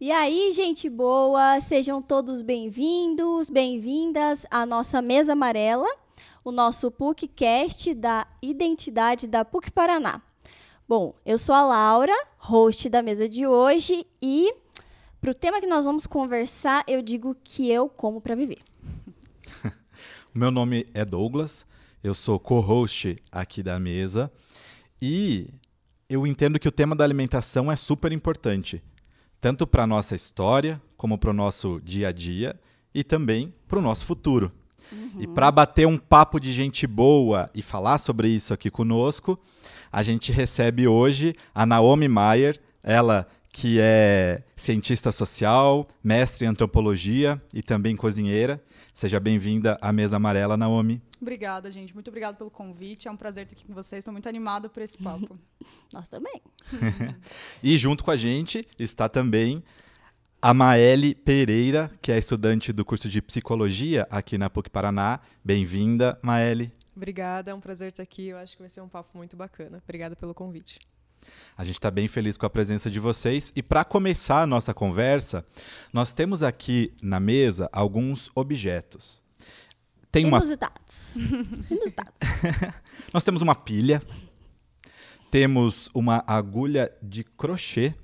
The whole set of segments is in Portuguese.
E aí, gente boa, sejam todos bem-vindos, bem-vindas à nossa mesa amarela, o nosso PUCcast da identidade da PUC Paraná. Bom, eu sou a Laura, host da mesa de hoje, e para o tema que nós vamos conversar, eu digo que eu como para viver. meu nome é Douglas, eu sou co-host aqui da mesa, e eu entendo que o tema da alimentação é super importante tanto para a nossa história, como para o nosso dia a dia e também para o nosso futuro. Uhum. E para bater um papo de gente boa e falar sobre isso aqui conosco, a gente recebe hoje a Naomi Mayer, ela que é cientista social, mestre em antropologia e também cozinheira. Seja bem-vinda à Mesa Amarela, Naomi. Obrigada, gente. Muito obrigada pelo convite. É um prazer estar aqui com vocês. Estou muito animada por esse papo. Nós também. e junto com a gente está também a Maeli Pereira, que é estudante do curso de psicologia aqui na PUC Paraná. Bem-vinda, Maeli. Obrigada, é um prazer estar aqui. Eu acho que vai ser um papo muito bacana. Obrigada pelo convite. A gente está bem feliz com a presença de vocês. E para começar a nossa conversa, nós temos aqui na mesa alguns objetos. Tem uma... Inusitados. Inusitados. Nós temos uma pilha, temos uma agulha de crochê,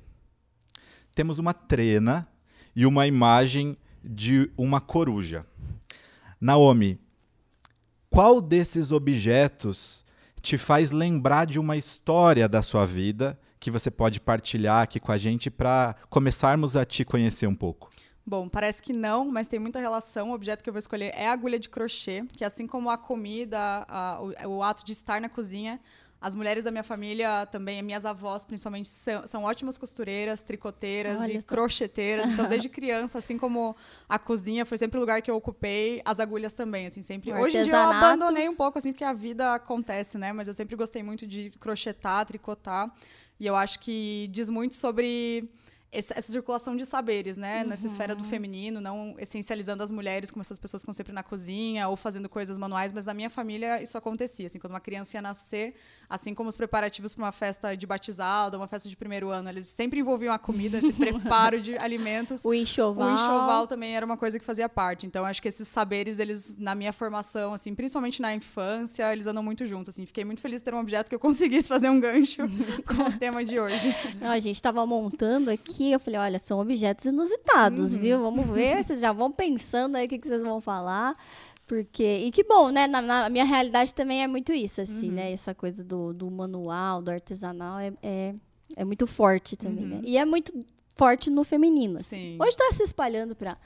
temos uma trena e uma imagem de uma coruja. Naomi, qual desses objetos te faz lembrar de uma história da sua vida que você pode partilhar aqui com a gente para começarmos a te conhecer um pouco? Bom, parece que não, mas tem muita relação. O objeto que eu vou escolher é a agulha de crochê, que assim como a comida, a, o, o, ato de estar na cozinha, as mulheres da minha família também, minhas avós principalmente, são, são ótimas costureiras, tricoteiras Olha e só. crocheteiras. Então, desde criança, assim como a cozinha foi sempre o lugar que eu ocupei, as agulhas também, assim, sempre. O Hoje em dia eu abandonei um pouco, assim, porque a vida acontece, né? Mas eu sempre gostei muito de crochetar, tricotar. E eu acho que diz muito sobre essa, circulação de saberes, né? Uhum. Nessa esfera do feminino, não essencializando as mulheres como essas pessoas que estão sempre na cozinha ou fazendo coisas manuais, mas na minha família isso acontecia. Assim, quando uma criança ia nascer, assim como os preparativos para uma festa de batizado, uma festa de primeiro ano, eles sempre envolviam a comida, esse preparo de alimentos. O enxoval. O enxoval também era uma coisa que fazia parte. Então, acho que esses saberes, eles, na minha formação, assim, principalmente na infância, eles andam muito juntos. Assim, fiquei muito feliz de ter um objeto que eu conseguisse fazer um gancho com o tema de hoje. Não, a gente estava montando aqui, eu falei, olha, são objetos inusitados, uhum. viu? Vamos ver, vocês já vão pensando aí o que, que vocês vão falar. Porque. E que bom, né? Na, na, minha realidade também é muito isso, assim, uhum. né? Essa coisa do, do manual, do artesanal é, é, é muito forte também, né? uhum. né? E é muito forte no feminino. Assim. Hoje está se espalhando para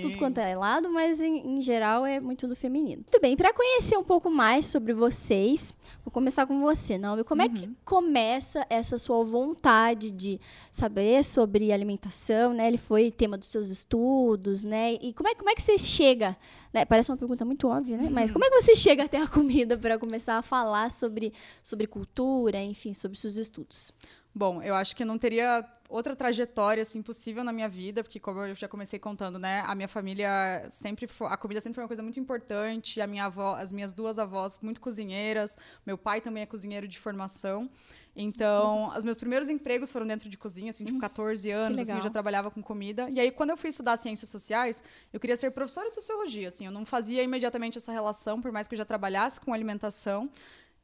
tudo quanto é lado, mas em, em, geral é muito do feminino. Muito bem, para conhecer um pouco mais sobre vocês, vou começar com você, Naomi. Como uhum. é que uhum. começa essa sua vontade de saber sobre alimentação, né? Ele foi tema dos seus estudos, né? E como é, como é que você chega, né? Parece uma pergunta muito óbvia, né? Mas como é que você chega até a comida para começar a falar sobre, sobre cultura, enfim, sobre seus estudos? Bom, eu acho que não teria outra trajetória assim possível na minha vida, porque como eu já comecei contando, né, a minha família sempre foi, a comida sempre foi uma coisa muito importante, a minha avó, as minhas duas avós muito cozinheiras, meu pai também é cozinheiro de formação. Então, os meus primeiros empregos foram dentro de cozinha, assim, tipo 14 hum, anos, assim, eu já trabalhava com comida. E aí, quando eu fui estudar ciências sociais, eu queria ser professora de sociologia, assim, eu não fazia imediatamente essa relação, por mais que eu já trabalhasse com alimentação.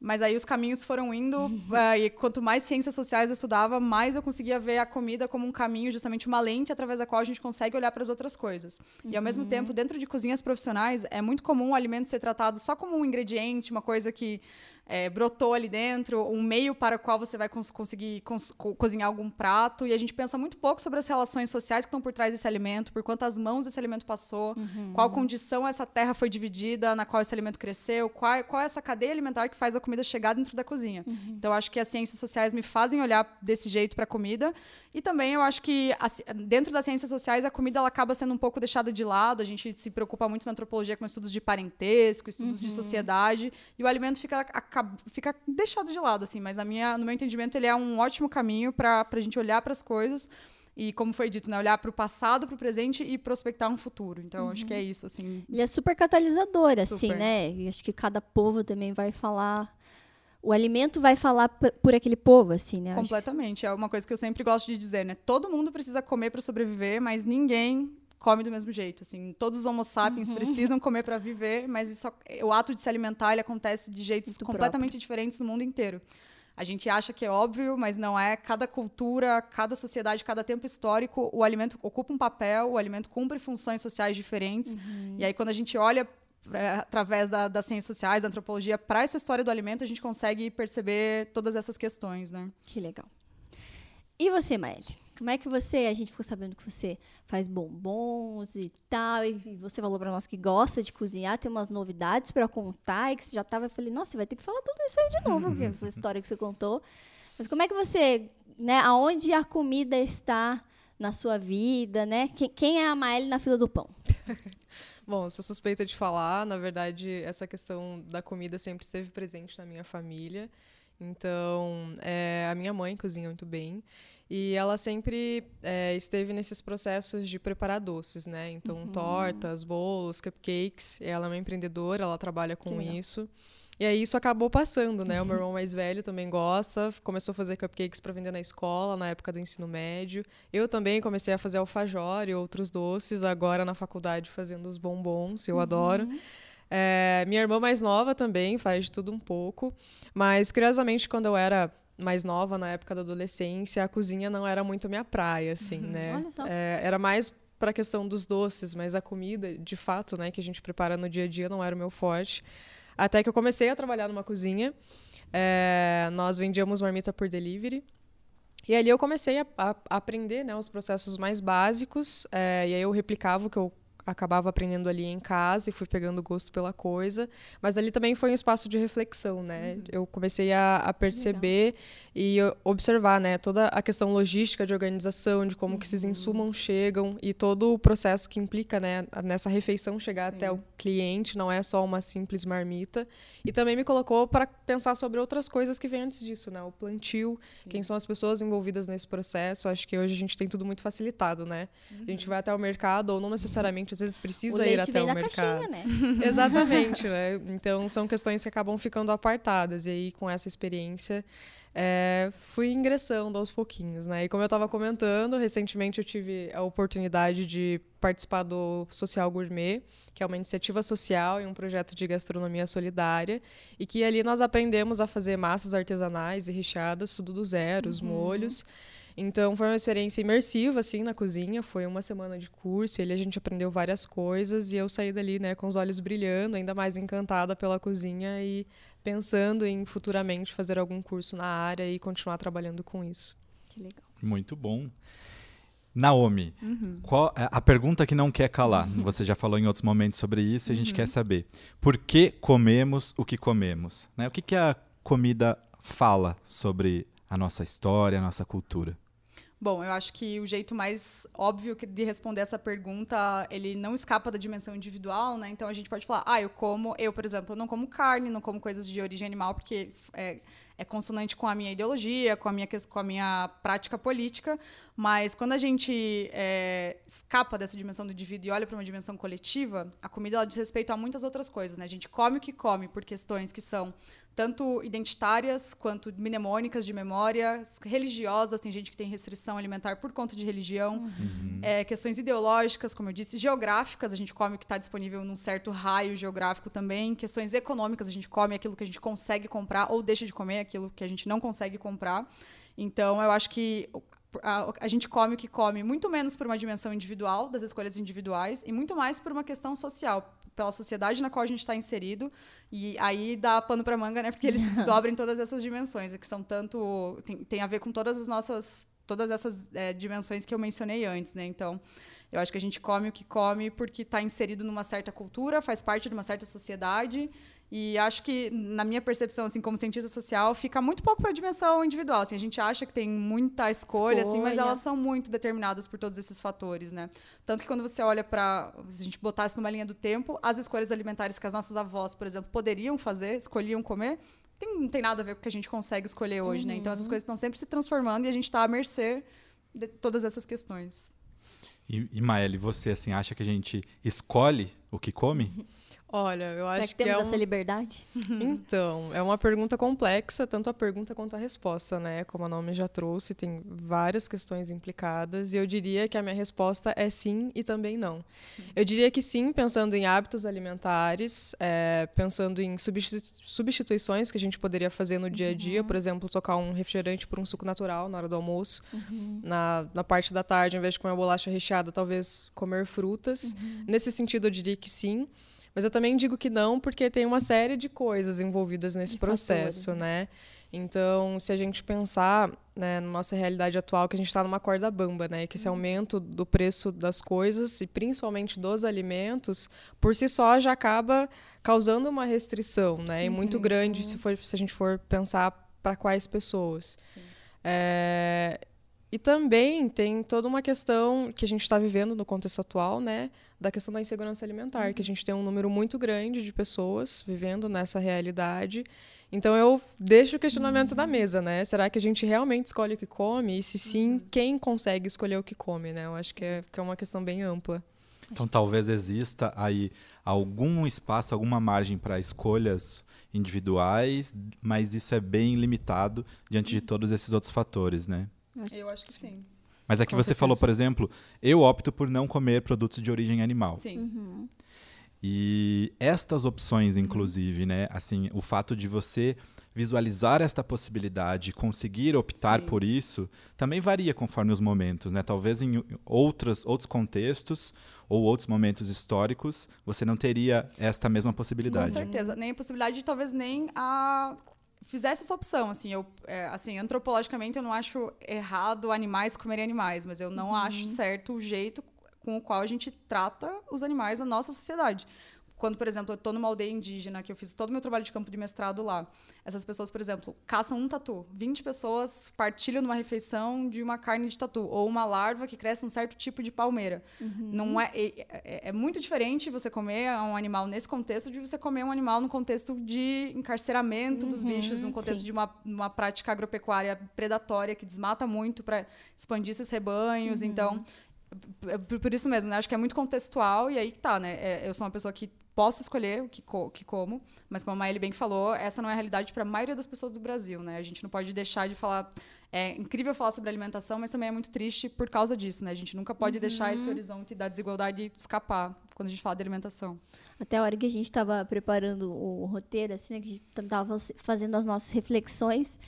Mas aí os caminhos foram indo, uh, e quanto mais ciências sociais eu estudava, mais eu conseguia ver a comida como um caminho, justamente uma lente através da qual a gente consegue olhar para as outras coisas. Uhum. E ao mesmo uhum. tempo, dentro de cozinhas profissionais, é muito comum o alimento ser tratado só como um ingrediente, uma coisa que é, brotou ali dentro, um meio para o qual você vai cons conseguir cons co cozinhar algum prato. E a gente pensa muito pouco sobre as relações sociais que estão por trás desse alimento, por quantas mãos esse alimento passou, uhum. qual condição essa terra foi dividida, na qual esse alimento cresceu, qual, qual é essa cadeia alimentar que faz a comida chegar dentro da cozinha. Uhum. Então, acho que as ciências sociais me fazem olhar desse jeito para a comida. E também eu acho que a, dentro das ciências sociais a comida ela acaba sendo um pouco deixada de lado. A gente se preocupa muito na antropologia com estudos de parentesco, estudos uhum. de sociedade, e o alimento fica fica deixado de lado, assim. Mas a minha, no meu entendimento, ele é um ótimo caminho para a gente olhar para as coisas e como foi dito, né, olhar para o passado, para o presente e prospectar um futuro. Então, uhum. acho que é isso, assim. Ele é super catalisador, super. assim, né? E acho que cada povo também vai falar o alimento vai falar por, por aquele povo, assim, né? Completamente. É uma coisa que eu sempre gosto de dizer, né? Todo mundo precisa comer para sobreviver, mas ninguém come do mesmo jeito. Assim, todos os Homo sapiens uhum. precisam comer para viver, mas isso, o ato de se alimentar ele acontece de jeitos Muito completamente próprio. diferentes no mundo inteiro. A gente acha que é óbvio, mas não é. Cada cultura, cada sociedade, cada tempo histórico, o alimento ocupa um papel, o alimento cumpre funções sociais diferentes. Uhum. E aí, quando a gente olha através da, das ciências sociais, da antropologia, para essa história do alimento, a gente consegue perceber todas essas questões, né? Que legal. E você, Maeli? Como é que você, a gente ficou sabendo que você faz bombons e tal, e você falou para nós que gosta de cozinhar, tem umas novidades para contar, e que você já tava, eu falei, nossa, você vai ter que falar tudo isso aí de novo, porque essa história que você contou. Mas como é que você, né, aonde a comida está na sua vida, né? Quem, quem é a Maeli na fila do pão? Bom, sou suspeita de falar, na verdade, essa questão da comida sempre esteve presente na minha família. Então, é, a minha mãe cozinha muito bem. E ela sempre é, esteve nesses processos de preparar doces, né? Então, uhum. tortas, bolos, cupcakes. Ela é uma empreendedora, ela trabalha com isso. E aí isso acabou passando, né? O meu irmão mais velho também gosta, começou a fazer cupcakes para vender na escola, na época do ensino médio. Eu também comecei a fazer alfajor e outros doces, agora na faculdade fazendo os bombons, eu uhum. adoro. É, minha irmã mais nova também faz de tudo um pouco, mas curiosamente quando eu era mais nova, na época da adolescência, a cozinha não era muito minha praia, assim, uhum. né? É, era mais para a questão dos doces, mas a comida, de fato, né, que a gente prepara no dia a dia não era o meu forte. Até que eu comecei a trabalhar numa cozinha. É, nós vendíamos marmita por delivery. E ali eu comecei a, a, a aprender né, os processos mais básicos. É, e aí eu replicava o que eu acabava aprendendo ali em casa e fui pegando gosto pela coisa. Mas ali também foi um espaço de reflexão, né? Uhum. Eu comecei a, a perceber e observar, né? Toda a questão logística de organização, de como uhum. que esses uhum. insumos chegam e todo o processo que implica, né? Nessa refeição chegar Sim. até o cliente, não é só uma simples marmita. E também me colocou para pensar sobre outras coisas que vêm antes disso, né? O plantio, Sim. quem são as pessoas envolvidas nesse processo. Acho que hoje a gente tem tudo muito facilitado, né? Uhum. A gente uhum. vai até o mercado ou não necessariamente às vezes precisa ir até o mercado. Caixinha, né? Exatamente, né? Então são questões que acabam ficando apartadas. E aí, com essa experiência, é, fui ingressando aos pouquinhos, né? E como eu estava comentando, recentemente eu tive a oportunidade de participar do Social Gourmet, que é uma iniciativa social e um projeto de gastronomia solidária, e que ali nós aprendemos a fazer massas artesanais e recheadas, tudo do zero, os uhum. molhos. Então foi uma experiência imersiva assim na cozinha, foi uma semana de curso, e ali a gente aprendeu várias coisas e eu saí dali, né, com os olhos brilhando, ainda mais encantada pela cozinha e pensando em futuramente fazer algum curso na área e continuar trabalhando com isso. Que legal. Muito bom. Naomi, uhum. qual, é a pergunta que não quer calar, você já falou em outros momentos sobre isso e a gente uhum. quer saber. Por que comemos o que comemos? Né? O que, que a comida fala sobre a nossa história, a nossa cultura? Bom, eu acho que o jeito mais óbvio de responder essa pergunta, ele não escapa da dimensão individual, né? Então a gente pode falar, ah, eu como, eu, por exemplo, não como carne, não como coisas de origem animal, porque é, é consonante com a minha ideologia, com a minha, com a minha prática política, mas quando a gente é, escapa dessa dimensão do indivíduo e olha para uma dimensão coletiva, a comida ela diz respeito a muitas outras coisas, né? A gente come o que come por questões que são tanto identitárias quanto mnemônicas de memória, religiosas, tem gente que tem restrição alimentar por conta de religião, uhum. é, questões ideológicas, como eu disse, geográficas, a gente come o que está disponível num certo raio geográfico também, questões econômicas, a gente come aquilo que a gente consegue comprar ou deixa de comer aquilo que a gente não consegue comprar. Então, eu acho que a, a, gente come o que come muito menos por uma dimensão individual, das escolhas individuais, e muito mais por uma questão social, pela sociedade na qual a gente está inserido. E aí dá pano para manga, né? Porque eles se desdobrem todas essas dimensões, que são tanto. Tem, tem a ver com todas as nossas. Todas essas é, dimensões que eu mencionei antes, né? Então, eu acho que a gente come o que come porque está inserido numa certa cultura, faz parte de uma certa sociedade e acho que, na minha percepção, assim, como cientista social, fica muito pouco para a dimensão individual. Assim, a gente acha que tem muita escolha, escolha. Assim, mas elas são muito determinadas por todos esses fatores, né? Tanto que quando você olha para, se a gente botasse numa linha do tempo, as escolhas alimentares que as nossas avós, por exemplo, poderiam fazer, escolhiam comer, tem, não tem nada a ver com o que a gente consegue escolher hoje, uhum. né? Então essas uhum. coisas estão sempre se transformando e a gente está à mercê de todas essas questões. E, e Maeli, você assim acha que a gente escolhe o que come? Olha, eu Será acho que que, temos é essa um... liberdade? Então, é uma pergunta complexa, tanto a pergunta quanto a resposta, né? Como o nome já trouxe, tem várias questões implicadas, e eu diria que a minha resposta é sim e também não. Eu diria que sim, pensando em hábitos alimentares, é, pensando em substitu- substituições que a gente poderia fazer no dia a dia, por exemplo, trocar um refrigerante por um suco natural na hora do almoço. Na, na parte da tarde, ao invés de comer bolacha recheada, talvez comer frutas. Nesse sentido, eu diria que sim. Mas eu também digo que não, porque tem uma série de coisas envolvidas nesse De processo, fatores, né? Então, se a gente pensar né, na nossa realidade atual, que a gente está numa corda bamba, né? Que esse aumento do preço das coisas, e principalmente dos alimentos, por si só já acaba causando uma restrição, né? E muito grande se, for, se a gente for pensar para quais pessoas. É, e também tem toda uma questão que a gente está vivendo no contexto atual, né? Da questão da insegurança alimentar, que a gente tem um número muito grande de pessoas vivendo nessa realidade. Então eu deixo o questionamento na mesa, né? Será que a gente realmente escolhe o que come? E se sim, quem consegue escolher o que come, né? Eu acho que é, que é uma questão bem ampla. Então talvez exista aí algum espaço, alguma margem para escolhas individuais, mas isso é bem limitado diante de todos esses outros fatores, né? Eu acho que sim. Mas aqui Com você certeza. falou, por exemplo, eu opto por não comer produtos de origem animal. Sim. E estas opções, inclusive, né? Assim, o fato de você visualizar esta possibilidade, conseguir optar Sim. por isso, também varia conforme os momentos, né? Talvez em outras, outros contextos ou outros momentos históricos, você não teria esta mesma Com possibilidade. certeza. Nem a possibilidade de talvez nem a fizesse essa opção, assim, eu, é, assim, antropologicamente eu não acho errado animais comerem animais, mas eu não acho certo o jeito com o qual a gente trata os animais na nossa sociedade. Quando, por exemplo, eu estou numa aldeia indígena, que eu fiz todo o meu trabalho de campo de mestrado lá, essas pessoas, por exemplo, caçam um tatu. 20 pessoas partilham numa refeição de uma carne de tatu, ou uma larva que cresce um certo tipo de palmeira. Não é, é, é- muito diferente você comer um animal nesse contexto de você comer um animal no contexto de encarceramento dos bichos, num contexto sim. de uma, uma prática agropecuária predatória que desmata muito para expandir esses rebanhos. Então, é por, por isso mesmo, né? Acho que é muito contextual e aí que tá, né? É, eu sou uma pessoa que posso escolher o que, co- que como, mas como a Maeli bem falou, essa não é a realidade para a maioria das pessoas do Brasil, né? A gente não pode deixar de falar. É incrível falar sobre alimentação, mas também é muito triste por causa disso, né? A gente nunca pode deixar esse horizonte da desigualdade escapar quando a gente fala de alimentação. Até a hora que a gente estava preparando o roteiro, assim, né, que a gente estava fazendo as nossas reflexões,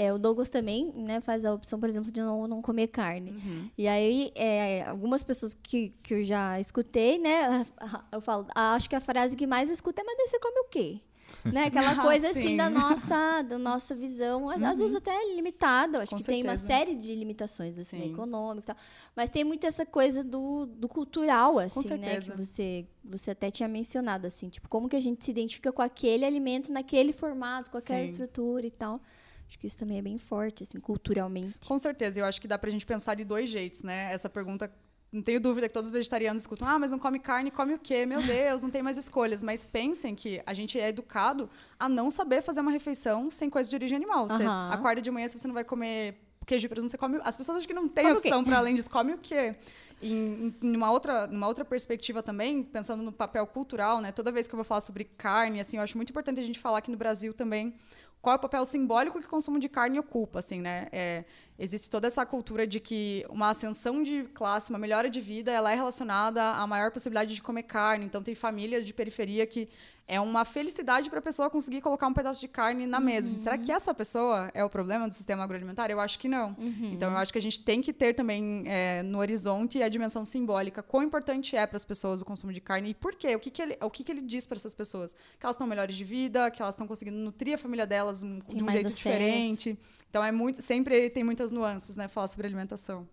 é, o Douglas também né, faz a opção, por exemplo, de não, não comer carne. E aí, é, algumas pessoas que, que eu já escutei, né, eu falo, "Ah, acho que a frase que mais escuta é, mas daí você come o quê? né? Aquela Ah, coisa sim. assim da nossa, da nossa visão, às, às vezes até limitada. Acho Com que tem uma certeza. série de limitações assim, Sim. econômicas, tal. mas tem muito essa coisa do, do cultural, assim, né? certeza. Que você, você até tinha mencionado, assim, tipo, como que a gente se identifica com aquele alimento naquele formato, com aquela Sim. estrutura e tal. Acho que isso também é bem forte, assim, culturalmente. Com certeza, eu acho que dá pra gente pensar de dois jeitos, né? Essa pergunta, não tenho dúvida que todos os vegetarianos escutam, ah, mas não come carne, come o quê? Meu Deus, não tem mais escolhas. Mas pensem que a gente é educado a não saber fazer uma refeição sem coisa de origem animal. Você acorda de manhã, se você não vai comer queijo e presunto, você come... As pessoas acham que não tem Come opção para além disso, come o quê? Em, em uma outra, numa outra perspectiva também, pensando no papel cultural, né? Toda vez que eu vou falar sobre carne, assim, eu acho muito importante a gente falar aqui no Brasil também qual é o papel simbólico que o consumo de carne ocupa, assim, né? É, existe toda essa cultura de que uma ascensão de classe, uma melhora de vida, ela é relacionada à maior possibilidade de comer carne. Então, tem famílias de periferia que é uma felicidade para a pessoa conseguir colocar um pedaço de carne na mesa. Assim, será que essa pessoa é o problema do sistema agroalimentar? Eu acho que não. Então, eu acho que a gente tem que ter também é, no horizonte a dimensão simbólica. Quão importante é para as pessoas o consumo de carne e por quê? O que, que, ele, o que, que ele diz para essas pessoas? Que elas estão melhores de vida, que elas estão conseguindo nutrir a família delas um- de um jeito acesso. diferente. Então, é muito, sempre tem muitas nuances, né? Falar sobre alimentação.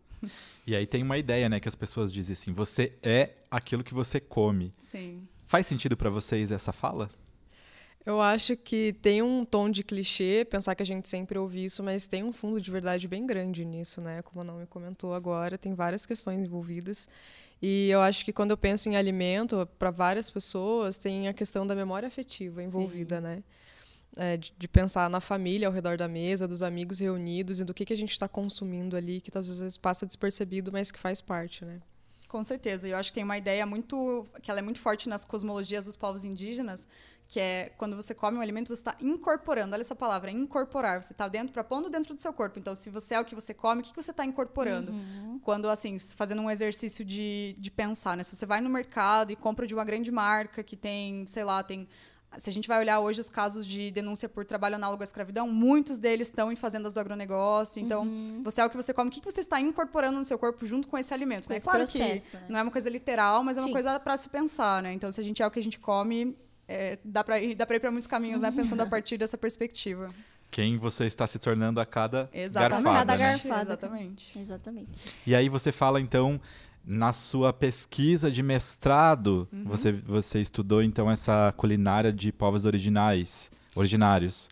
E aí tem uma ideia, né, que as pessoas dizem assim: você é aquilo que você come. Sim. Faz sentido pra vocês essa fala? Eu acho que tem um tom de clichê, pensar que a gente sempre ouve isso, mas tem um fundo de verdade bem grande nisso, né? Como a Naomi comentou agora, tem várias questões envolvidas. E eu acho que quando eu penso em alimento, para várias pessoas, tem a questão da memória afetiva envolvida, né? É, de, de pensar na família ao redor da mesa, dos amigos reunidos e do que, que a gente está consumindo ali, que às vezes passa despercebido, mas que faz parte, né? Com certeza. Eu acho que tem uma ideia muito. que ela é muito forte nas cosmologias dos povos indígenas, que é quando você come um alimento, você está incorporando. Olha essa palavra, incorporar. Você está dentro, para pondo dentro do seu corpo. Então, se você é o que você come, o que, que você está incorporando? Uhum. Quando, assim, fazendo um exercício de, de pensar, né? Se você vai no mercado e compra de uma grande marca que tem, sei lá, tem se a gente vai olhar hoje os casos de denúncia por trabalho análogo à escravidão, muitos deles estão em fazendas do agronegócio. Então, uhum. você é o que você come. O que você está incorporando no seu corpo junto com esse alimento? Né? Claro processo, que né? não é uma coisa literal, mas é uma Sim. coisa para se pensar. Né? Então, se a gente é o que a gente come, é, dá para ir, dá ir para muitos caminhos, né? pensando a partir dessa perspectiva. Quem você está se tornando a cada Exatamente. garfada. Cada né? garfada. Exatamente. Exatamente. E aí você fala, então, na sua pesquisa de mestrado, uhum. você, você estudou então essa culinária de povos originais, originários.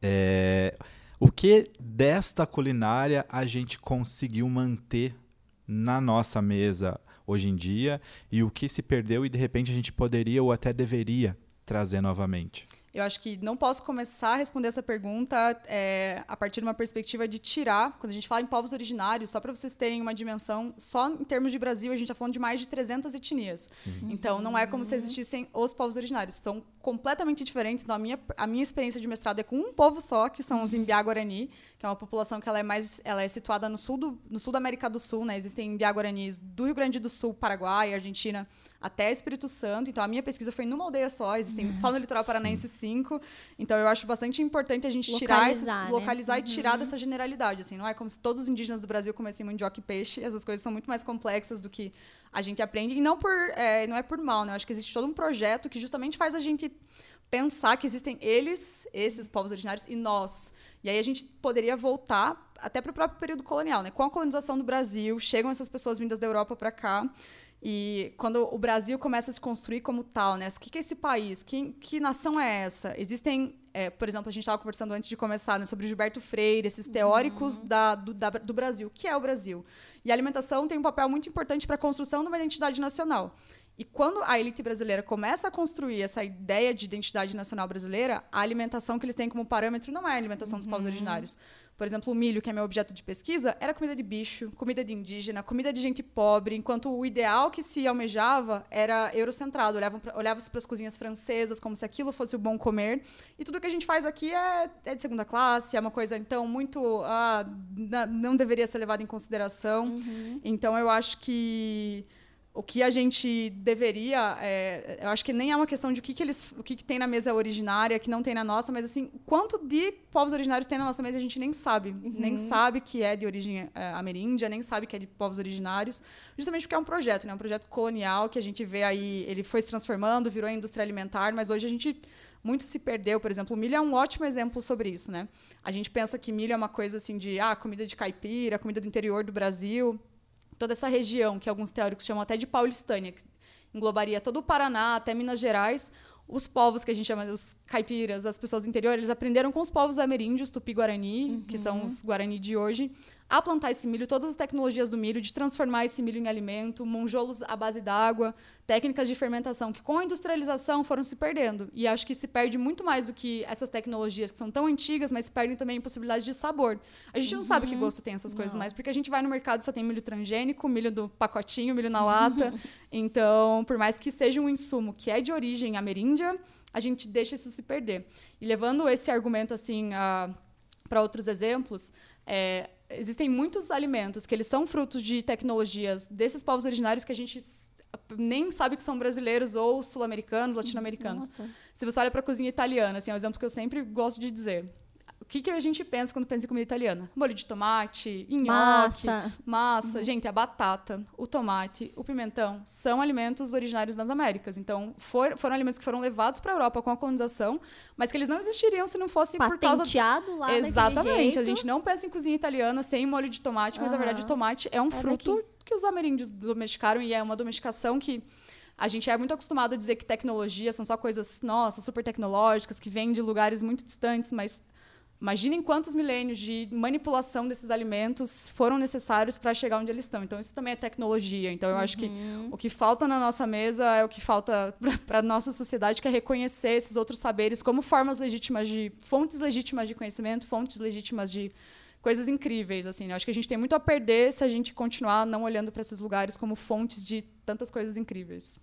É, o que desta culinária a gente conseguiu manter na nossa mesa hoje em dia e o que se perdeu e de repente a gente poderia ou até deveria trazer novamente? Eu acho que não posso começar a responder essa pergunta é, a partir de uma perspectiva de tirar, quando a gente fala em povos originários, só para vocês terem uma dimensão, só em termos de Brasil, a gente está falando de mais de 300 etnias. Sim. Então, não é como se existissem os povos originários. São completamente diferentes. Então, a minha, a minha experiência de mestrado é com um povo só, que são os Imbiá-Guarani, que é uma população que ela é mais ela é situada no sul, do, no sul da América do Sul. Né? Existem Imbiá-Guaranis do Rio Grande do Sul, Paraguai, Argentina, até Espírito Santo. Então, a minha pesquisa foi numa aldeia só, existem só no litoral paranaense cinco. Então, eu acho bastante importante a gente localizar, tirar esses, né? localizar e tirar uhum. dessa generalidade. Assim, não é como se todos os indígenas do Brasil comessem mandioca e peixe. Essas coisas são muito mais complexas do que a gente aprende. E não, por, é, não é por mal, né? Eu acho que existe todo um projeto que justamente faz a gente pensar que existem eles, esses povos originários, e nós. E aí a gente poderia voltar até para o próprio período colonial, né? Com a colonização do Brasil, chegam essas pessoas vindas da Europa para cá. E quando o Brasil começa a se construir como tal, né? O que, é esse país? Que, que nação é essa? Existem, é, por exemplo, a gente estava conversando antes de começar né, sobre Gilberto Freire, esses teóricos uhum. da, do, da, do Brasil. O que é o Brasil? E a alimentação tem um papel muito importante para a construção de uma identidade nacional. E quando a elite brasileira começa a construir essa ideia de identidade nacional brasileira, a alimentação que eles têm como parâmetro não é a alimentação dos povos uhum. originários. Por exemplo, o milho, que é meu objeto de pesquisa, era comida de bicho, comida de indígena, comida de gente pobre, enquanto o ideal que se almejava era eurocentrado. Olhava-se para as cozinhas francesas como se aquilo fosse o bom comer. E tudo que a gente faz aqui é, é de segunda classe, é uma coisa, então, muito. Ah, não deveria ser levado em consideração. Uhum. Então, eu acho que o que a gente deveria, é, eu acho que nem é uma questão de o que, que eles, o que, que, tem na mesa originária, que não tem na nossa, mas assim, quanto de povos originários tem na nossa mesa a gente nem sabe, uhum. nem sabe que é de origem é, ameríndia, nem sabe que é de povos originários, justamente porque é um projeto, né, um projeto colonial que a gente vê aí, ele foi se transformando, virou indústria alimentar, mas hoje a gente muito se perdeu, por exemplo, o milho é um ótimo exemplo sobre isso, né? A gente pensa que milho é uma coisa assim de ah, comida de caipira, comida do interior do Brasil, toda essa região, que alguns teóricos chamam até de paulistânia, que englobaria todo o Paraná até Minas Gerais, os povos que a gente chama os caipiras, as pessoas do interior, eles aprenderam com os povos ameríndios, tupi-guarani, uhum. que são os guarani de hoje, a plantar esse milho, todas as tecnologias do milho, de transformar esse milho em alimento, monjolos à base d'água, técnicas de fermentação que com a industrialização foram se perdendo. E acho que se perde muito mais do que essas tecnologias que são tão antigas, mas perdem também possibilidade de sabor. A gente não uhum. sabe que gosto tem essas coisas não. mais, porque a gente vai no mercado e só tem milho transgênico, milho do pacotinho, milho na lata. então, por mais que seja um insumo que é de origem ameríndia, a gente deixa isso se perder. E levando esse argumento assim para outros exemplos, é, existem muitos alimentos que eles são frutos de tecnologias desses povos originários que a gente nem sabe que são brasileiros ou sul-americanos, latino-americanos. Se você olha para a cozinha italiana, assim, é um exemplo que eu sempre gosto de dizer que, que a gente pensa quando pensa em comida italiana? Molho de tomate, nhoque, massa. massa. Uhum. Gente, a batata, o tomate, o pimentão são alimentos originários das Américas. Então, for, foram alimentos que foram levados para a Europa com a colonização, mas que eles não existiriam se não fosse por causa... lá Exatamente. A gente não pensa em cozinha italiana sem molho de tomate, mas, uhum. na verdade, o tomate é um é fruto daqui. que os ameríndios domesticaram e é uma domesticação que a gente é muito acostumado a dizer que tecnologia são só coisas, nossa, super tecnológicas, que vêm de lugares muito distantes, mas Imaginem quantos milênios de manipulação desses alimentos foram necessários para chegar onde eles estão. Então, isso também é tecnologia. Então, eu uhum. acho que uhum. o que falta na nossa mesa é o que falta para a nossa sociedade, que é reconhecer esses outros saberes como formas legítimas de. fontes legítimas de conhecimento, fontes legítimas de coisas incríveis, assim. Eu acho que a gente tem muito a perder se a gente continuar não olhando para esses lugares como fontes de tantas coisas incríveis.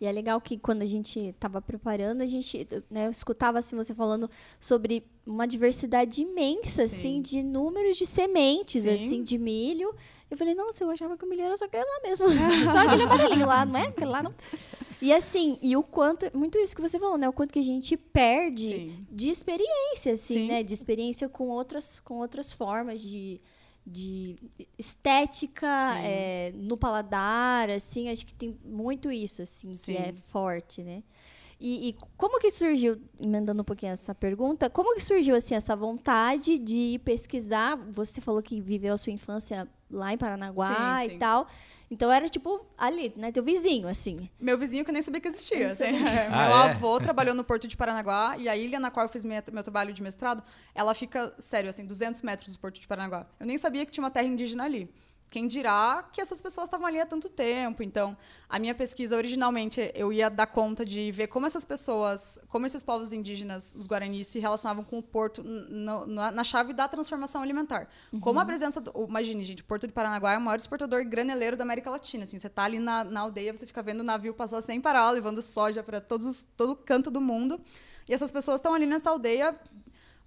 E é legal que quando a gente estava preparando, a gente, né, eu escutava assim você falando sobre uma diversidade imensa, Sim. assim, de números de sementes, Sim. assim, de milho. Eu falei, nossa, eu achava que o milho era só aquele lá mesmo. só aquele amarelinho lá, não é? Aquele lá não. E assim, e o quanto, muito isso que você falou, né? O quanto que a gente perde Sim. de experiência, assim, Sim. né? De experiência com outras, com outras formas de, de estética é, no paladar, assim, acho que tem muito isso, assim, Sim. que é forte, né? E, e como que surgiu, emendando um pouquinho essa pergunta, como que surgiu, assim, essa vontade de pesquisar? Você falou que viveu a sua infância lá em Paranaguá Sim, e sim. tal. Então era tipo ali, né? Teu vizinho, assim. Meu vizinho que eu nem sabia que existia. assim. Ah, meu é? avô trabalhou no Porto de Paranaguá e a ilha na qual eu fiz minha- meu trabalho de mestrado, ela fica, sério, assim, 200 metros do Porto de Paranaguá. Eu nem sabia que tinha uma terra indígena ali. Quem dirá que essas pessoas estavam ali há tanto tempo. Então, a minha pesquisa, originalmente, eu ia dar conta de ver como essas pessoas, como esses povos indígenas, os guaranis, se relacionavam com o porto no- na, na chave da transformação alimentar. Como a presença... Do, imagine, gente, o Porto de Paranaguá é o maior exportador graneleiro da América Latina. Assim, você tá ali na, na aldeia, você fica vendo o navio passar sem parar, levando soja para todo canto do mundo. E essas pessoas estão ali nessa aldeia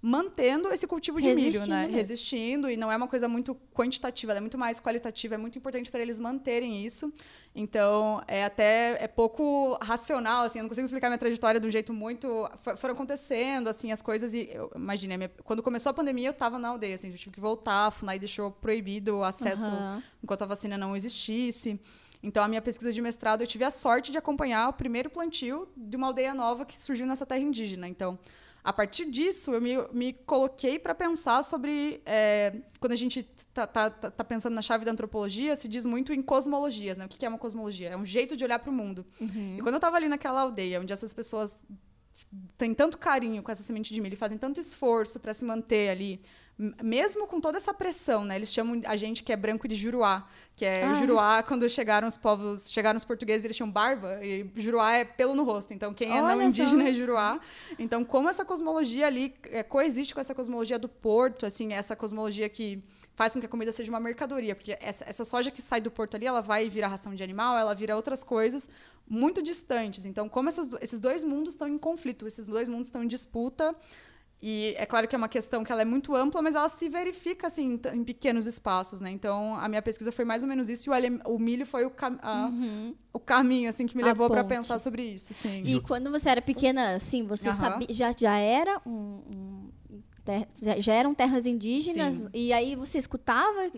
mantendo esse cultivo de milho, Resistindo né? mesmo. Resistindo, e não é uma coisa muito quantitativa, é muito mais qualitativa, é muito importante para eles manterem isso. Então, é até é pouco racional, assim, eu não consigo explicar minha trajetória de um jeito muito. fo- Foram acontecendo, assim, as coisas, e eu, imagine, a minha- quando começou a pandemia, eu estava na aldeia, assim, eu tive que voltar, a FUNAI deixou proibido o acesso Aham. enquanto a vacina não existisse. Então, a minha pesquisa de mestrado, eu tive a sorte de acompanhar o primeiro plantio de uma aldeia nova que surgiu nessa terra indígena. Então, a partir disso, eu me, me coloquei para pensar sobre. é, quando a gente está tá, tá- tá pensando na chave da antropologia, se diz muito em cosmologias. Né? O que é uma cosmologia? É um jeito de olhar para o mundo. E quando eu estava ali naquela aldeia, onde essas pessoas têm tanto carinho com essa semente de milho, e fazem tanto esforço para se manter ali, mesmo com toda essa pressão, né? Eles chamam a gente que é branco de juruá, que é Ah. juruá quando chegaram os povos, chegaram os portugueses, eles tinham barba e juruá é pelo no rosto. Então quem é não indígena só. é juruá. Então como essa cosmologia ali é, coexiste com essa cosmologia do porto, assim, essa cosmologia que faz com que a comida seja uma mercadoria, porque essa, essa soja que sai do porto ali, ela vai virar ração de animal, ela vira outras coisas muito distantes. Então, como essas esses dois mundos estão em conflito, esses dois mundos estão em disputa, e é claro que é uma questão que ela é muito ampla, mas ela se verifica assim em pequenos espaços, né? Então, a minha pesquisa foi mais ou menos isso, e o, o milho foi o, cam- a- o caminho assim que me Uhum. A levou para pensar sobre isso, sim. E quando você era pequena, assim, você Aham. sabia, já, já era um, um já, já eram terras indígenas Sim. e aí você escutava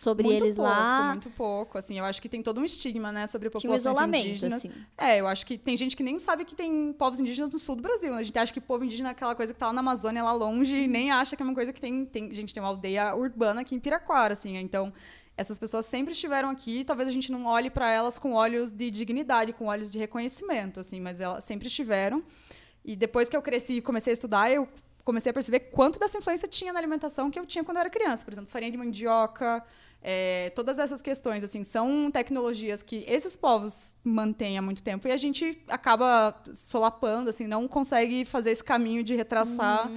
sobre muito eles pouco, lá. muito pouco, assim, eu acho que tem todo um estigma, né, sobre Tinha um populações isolamento, indígenas. assim. É, eu acho que tem gente que nem sabe que tem povos indígenas no sul do Brasil. né? A gente acha que povo indígena é aquela coisa que tá lá na Amazônia, lá longe, e nem acha que é uma coisa que tem, tem. Gente, tem uma aldeia urbana aqui em Piraquara, assim. Então, essas pessoas sempre estiveram aqui. Talvez a gente não olhe para elas com olhos de dignidade, com olhos de reconhecimento, assim, mas elas sempre estiveram. E depois que eu cresci e comecei a estudar, eu comecei a perceber quanto dessa influência tinha na alimentação que eu tinha quando eu era criança. Por exemplo, farinha de mandioca, é, todas essas questões, assim, são tecnologias que esses povos mantêm há muito tempo e a gente acaba solapando, assim, não consegue fazer esse caminho de retraçar, a-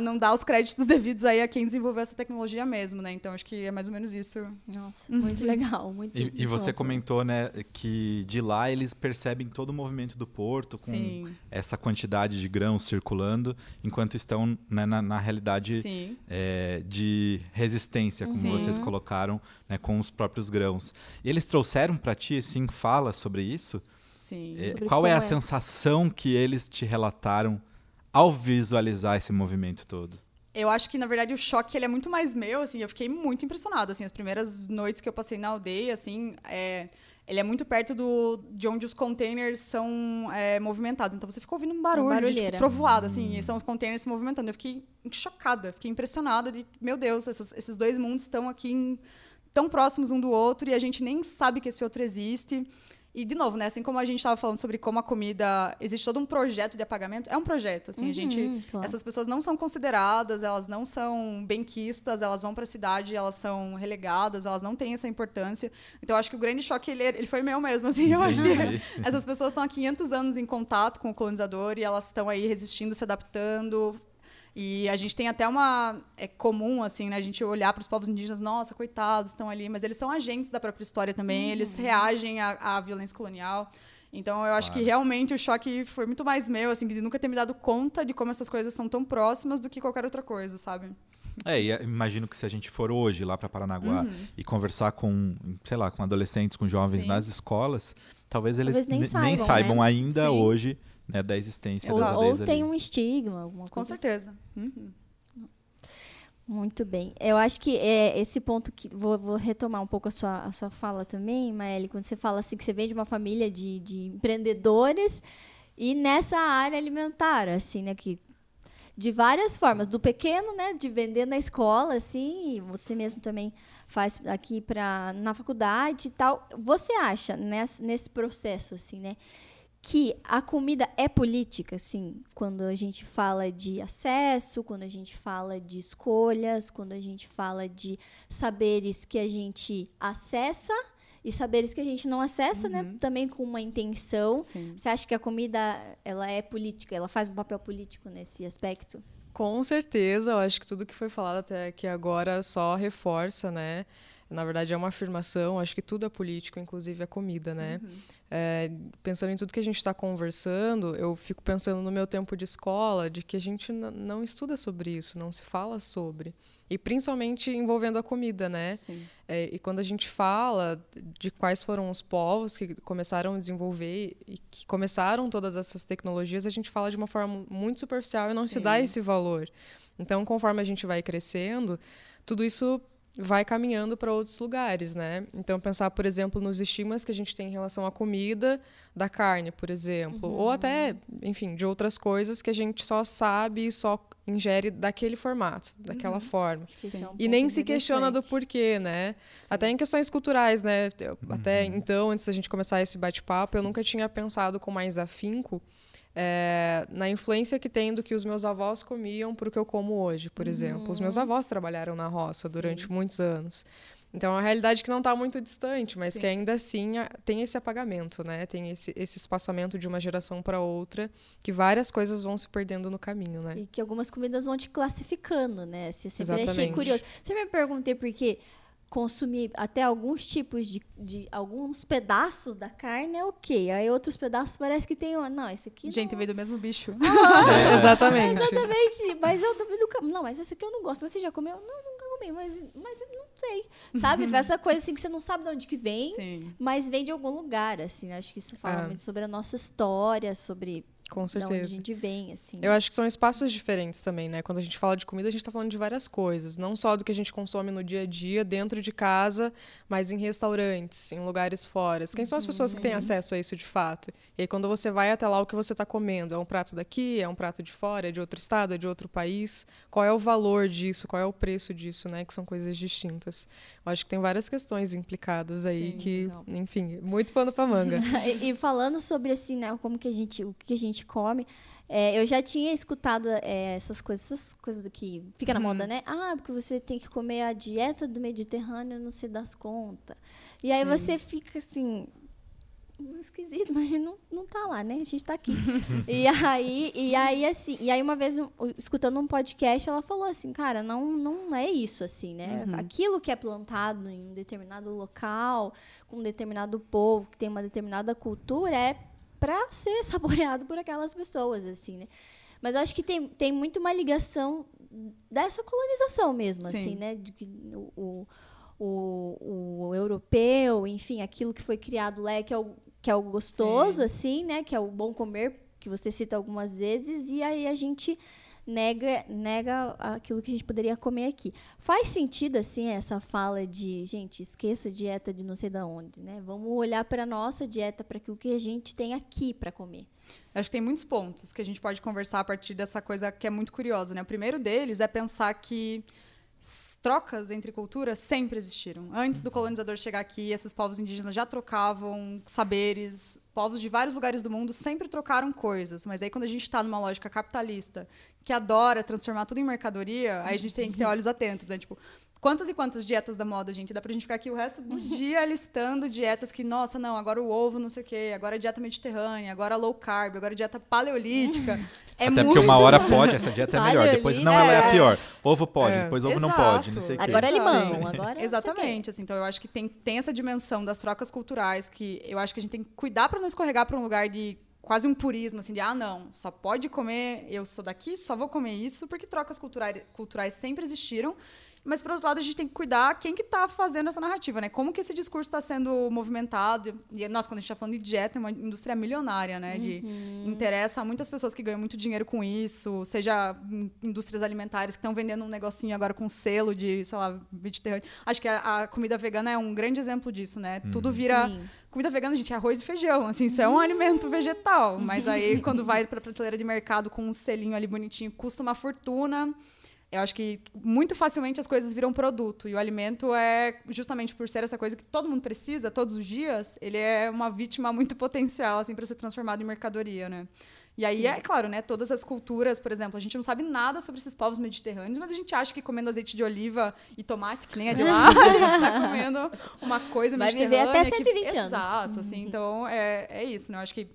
não dar os créditos devidos aí a quem desenvolveu essa tecnologia mesmo, né? Então, acho que é mais ou menos isso. Nossa, muito legal, muito E, e você comentou, né, que de lá eles percebem todo o movimento do porto com Sim. essa quantidade de grãos circulando, enquanto estão né, na, na realidade é, de resistência, como Sim. vocês colocaram, né, com os próprios grãos. E eles trouxeram para ti, assim, fala sobre isso? Sim. É, Sobre qual é a é. sensação que eles te relataram ao visualizar esse movimento todo? Eu acho que, na verdade, o choque ele é muito mais meu, assim, eu fiquei muito impressionada, assim, as primeiras noites que eu passei na aldeia, assim, é, ele é muito perto do, de onde os containers são é, movimentados, então você fica ouvindo um barulho, de, tipo, trovoada, assim, e são os containers se movimentando, eu fiquei chocada, fiquei impressionada de, meu Deus, essas- esses dois mundos estão aqui em- tão próximos um do outro e a gente nem sabe que esse outro existe. E, de novo, né, assim como a gente estava falando sobre como a comida. Existe todo um projeto de apagamento. É um projeto, assim, a gente. Uhum, claro. Essas pessoas não são consideradas, elas não são benquistas, elas vão para a cidade, elas são relegadas, elas não têm essa importância. Então, eu acho que o grande choque, ele, ele foi meu mesmo, assim. Eu acho que essas pessoas estão há 500 anos em contato com o colonizador e elas estão aí resistindo, se adaptando. E a gente tem até uma. É comum, assim, né? A gente olhar para os povos indígenas, nossa, coitados, estão ali. Mas eles são agentes da própria história também, uhum. eles reagem à, à, violência colonial. Então, eu acho claro. que realmente o choque foi muito mais meu, assim, de nunca ter me dado conta de como essas coisas são tão próximas do que qualquer outra coisa, sabe? É, e imagino que se a gente for hoje lá para Paranaguá uhum. e conversar com, sei lá, com adolescentes, com jovens Sim. nas escolas, talvez eles talvez nem, saibam, nem saibam né? ainda Sim. hoje né, da existência ou, das Ou tem ali. um estigma, alguma coisa. Com assim. certeza. Uhum. Muito bem. Eu acho que é esse ponto que vou, vou, retomar um pouco a sua, a sua fala também, Maeli, quando você fala assim que você vem de uma família de, de empreendedores e nessa área alimentar, assim, né, que de várias formas, do pequeno, né, de vender na escola, assim, e você mesmo também faz aqui para na faculdade e tal. Você acha nesse, nesse processo, assim, né, que a comida é política, assim, quando a gente fala de acesso, quando a gente fala de escolhas, quando a gente fala de saberes que a gente acessa e saberes que a gente não acessa, né? uhum. né? Também com uma intenção. Sim. Você acha que a comida ela é política? Ela faz um papel político nesse aspecto? Com certeza, eu acho que tudo que foi falado até aqui agora só reforça, né? Na verdade, é uma afirmação. Acho que tudo é político, inclusive a comida, né? Uhum. É, pensando em tudo que a gente está conversando, eu fico pensando no meu tempo de escola, de que a gente não estuda sobre isso, não se fala sobre. E principalmente envolvendo a comida, né? É, e quando a gente fala de quais foram os povos que começaram a desenvolver e que começaram todas essas tecnologias, a gente fala de uma forma muito superficial e não Sim. se dá esse valor. Então, conforme a gente vai crescendo, tudo isso vai caminhando para outros lugares, né? Então pensar, por exemplo, nos estigmas que a gente tem em relação à comida da carne, por exemplo, uhum. ou até, enfim, de outras coisas que a gente só sabe e só ingere daquele formato, daquela uhum. forma. É um e nem se questiona do porquê, né? Sim. Até em questões culturais, né? Eu, uhum. Até então, antes da gente começar esse bate-papo, eu nunca tinha pensado com mais afinco é, na influência que tem do que os meus avós comiam para o que eu como hoje, por uhum. exemplo. Os meus avós trabalharam na roça Sim. durante muitos anos. Então, é uma realidade que não está muito distante, mas Sim. que ainda assim tem esse apagamento, né? Tem esse, esse espaçamento de uma geração para outra, que várias coisas vão se perdendo no caminho, né? E que algumas comidas vão te classificando, né? Você sempre achei curioso. Você me perguntei por quê consumir até alguns tipos de, de alguns pedaços da carne é ok. Aí outros pedaços parece que tem. Não, esse aqui. Gente, não... veio do mesmo bicho. Ah, é, exatamente. Exatamente. Mas eu também nunca. Não, mas esse aqui eu não gosto. Mas você já comeu? Não, nunca comi, mas, mas não sei. Sabe? Essa coisa assim que você não sabe de onde que vem, Sim. mas vem de algum lugar, assim. Acho que isso fala ah. muito sobre a nossa história, sobre com certeza. De onde a gente vem, assim. Eu acho que são espaços diferentes também, né? Quando a gente fala de comida, a gente está falando de várias coisas. Não só do que a gente consome no dia a dia, dentro de casa, mas em restaurantes, em lugares fora. Quem são as pessoas que têm uhum. acesso a isso de fato? E aí, quando você vai até lá, o que você está comendo? É um prato daqui? É um prato de fora? É de outro estado? É de outro país? Qual é o valor disso? Qual é o preço disso, né? Que são coisas distintas. Eu acho que tem várias questões implicadas aí Sim, que, legal. enfim, muito pano para manga. e, e, falando sobre assim, né, como que a gente, o que a gente come, é, eu já tinha escutado é, essas coisas, essas coisas que fica na uhum. moda, né? Ah, porque você tem que comer a dieta do Mediterrâneo, não se das conta. E Sim. aí você fica assim, esquisito, mas a gente não, não tá lá, né? A gente tá aqui. e aí, e aí, assim, e aí uma vez, escutando um podcast, ela falou assim, cara, não, não é isso, assim, né? Uhum. Aquilo que é plantado em um determinado local, com um determinado povo, que tem uma determinada cultura, é para ser saboreado por aquelas pessoas, assim, né? Mas eu acho que tem, tem muito uma ligação dessa colonização mesmo, Sim. assim, né? De o, o o, o, europeu, enfim, aquilo que foi criado lá, que é o, que é o gostoso, Sim. assim, né? Que é o bom comer, que você cita algumas vezes, e aí a gente nega, nega aquilo que a gente poderia comer aqui. Faz sentido, assim, essa fala de, gente, esqueça a dieta de não sei da onde, né? Vamos olhar para a nossa dieta, para aquilo que a gente tem aqui para comer. Acho que tem muitos pontos que a gente pode conversar a partir dessa coisa que é muito curiosa, né? O primeiro deles é pensar que trocas entre culturas sempre existiram. Antes do colonizador chegar aqui, esses povos indígenas já trocavam saberes. Povos de vários lugares do mundo sempre trocaram coisas. Mas aí, quando a gente está numa lógica capitalista que adora transformar tudo em mercadoria, aí a gente tem que ter olhos atentos, né? Tipo, Quantas e quantas dietas da moda, gente? Dá pra gente ficar aqui o resto do dia listando dietas que, nossa, não, agora o ovo, não sei o quê, agora a dieta mediterrânea, agora low carb, agora a dieta paleolítica. É Até muito... porque uma hora pode, essa dieta é melhor. Depois não, ela é a É. pior. Ovo pode, É. depois ovo não Exato. pode, não sei o quê. Agora é limão, agora não. Exatamente, assim, então eu acho que tem, tem essa dimensão das trocas culturais que eu acho que a gente tem que cuidar para não escorregar para um lugar de quase um purismo, assim, de ah, não, só pode comer, eu sou daqui, só vou comer isso, porque trocas culturais, culturais sempre existiram. Mas, por outro lado, a gente tem que cuidar quem que está fazendo essa narrativa, né? Como que esse discurso está sendo movimentado. E, nossa, quando a gente está falando de dieta, é uma indústria milionária, né? De, Interessa a muitas pessoas que ganham muito dinheiro com isso, seja in- indústrias alimentares que estão vendendo um negocinho agora com selo de, sei lá, Mediterrâneo. Acho que a, a comida vegana é um grande exemplo disso, né? Tudo vira... Sim. Comida vegana, gente, é arroz e feijão. Assim, isso é um alimento vegetal. Mas aí, quando vai para prateleira de mercado com um selinho ali bonitinho, custa uma fortuna. Eu acho que muito facilmente as coisas viram produto. E o alimento é, justamente por ser essa coisa que todo mundo precisa todos os dias, ele é uma vítima muito potencial, assim, para ser transformado em mercadoria, né? E aí, é claro, né? Todas as culturas, por exemplo, a gente não sabe nada sobre esses povos mediterrâneos, mas a gente acha que comendo azeite de oliva e tomate, que nem é de lá, a gente tá comendo uma coisa Vai viver mediterrânea. até 120 que... anos. Exato, assim, então é, é isso, né? Eu acho que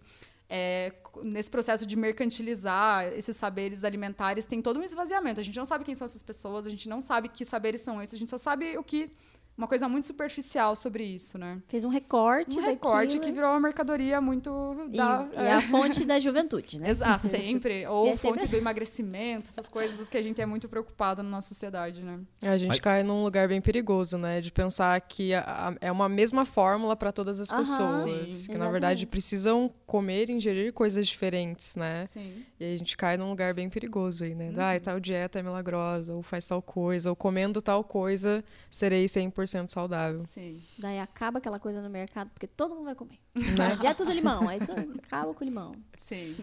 é, nesse processo de mercantilizar esses saberes alimentares, tem todo um esvaziamento. A gente não sabe quem são essas pessoas, a gente não sabe que saberes são esses, a gente só sabe o que. Uma coisa muito superficial sobre isso, né? Fez um recorte Um recorte daquilo que virou uma mercadoria muito. e, da- e é a fonte da juventude, né? Exato, sempre. Ou E é sempre fonte assim. do emagrecimento, essas coisas que a gente é muito preocupado na nossa sociedade, né? A gente Mas- cai num lugar bem perigoso, né? De pensar que a- a- é uma mesma fórmula para todas as Aham. pessoas. Sim. que, na Exatamente. verdade, precisam comer e ingerir coisas diferentes, né? Sim. E a gente cai num lugar bem perigoso aí, né? Uhum. Ah, tal dieta é milagrosa, ou faz tal coisa, ou comendo tal coisa, serei 100% saudável. Sim. Daí acaba aquela coisa no mercado, porque todo mundo vai comer. Né? A dieta do limão, aí acaba com o limão. Sim.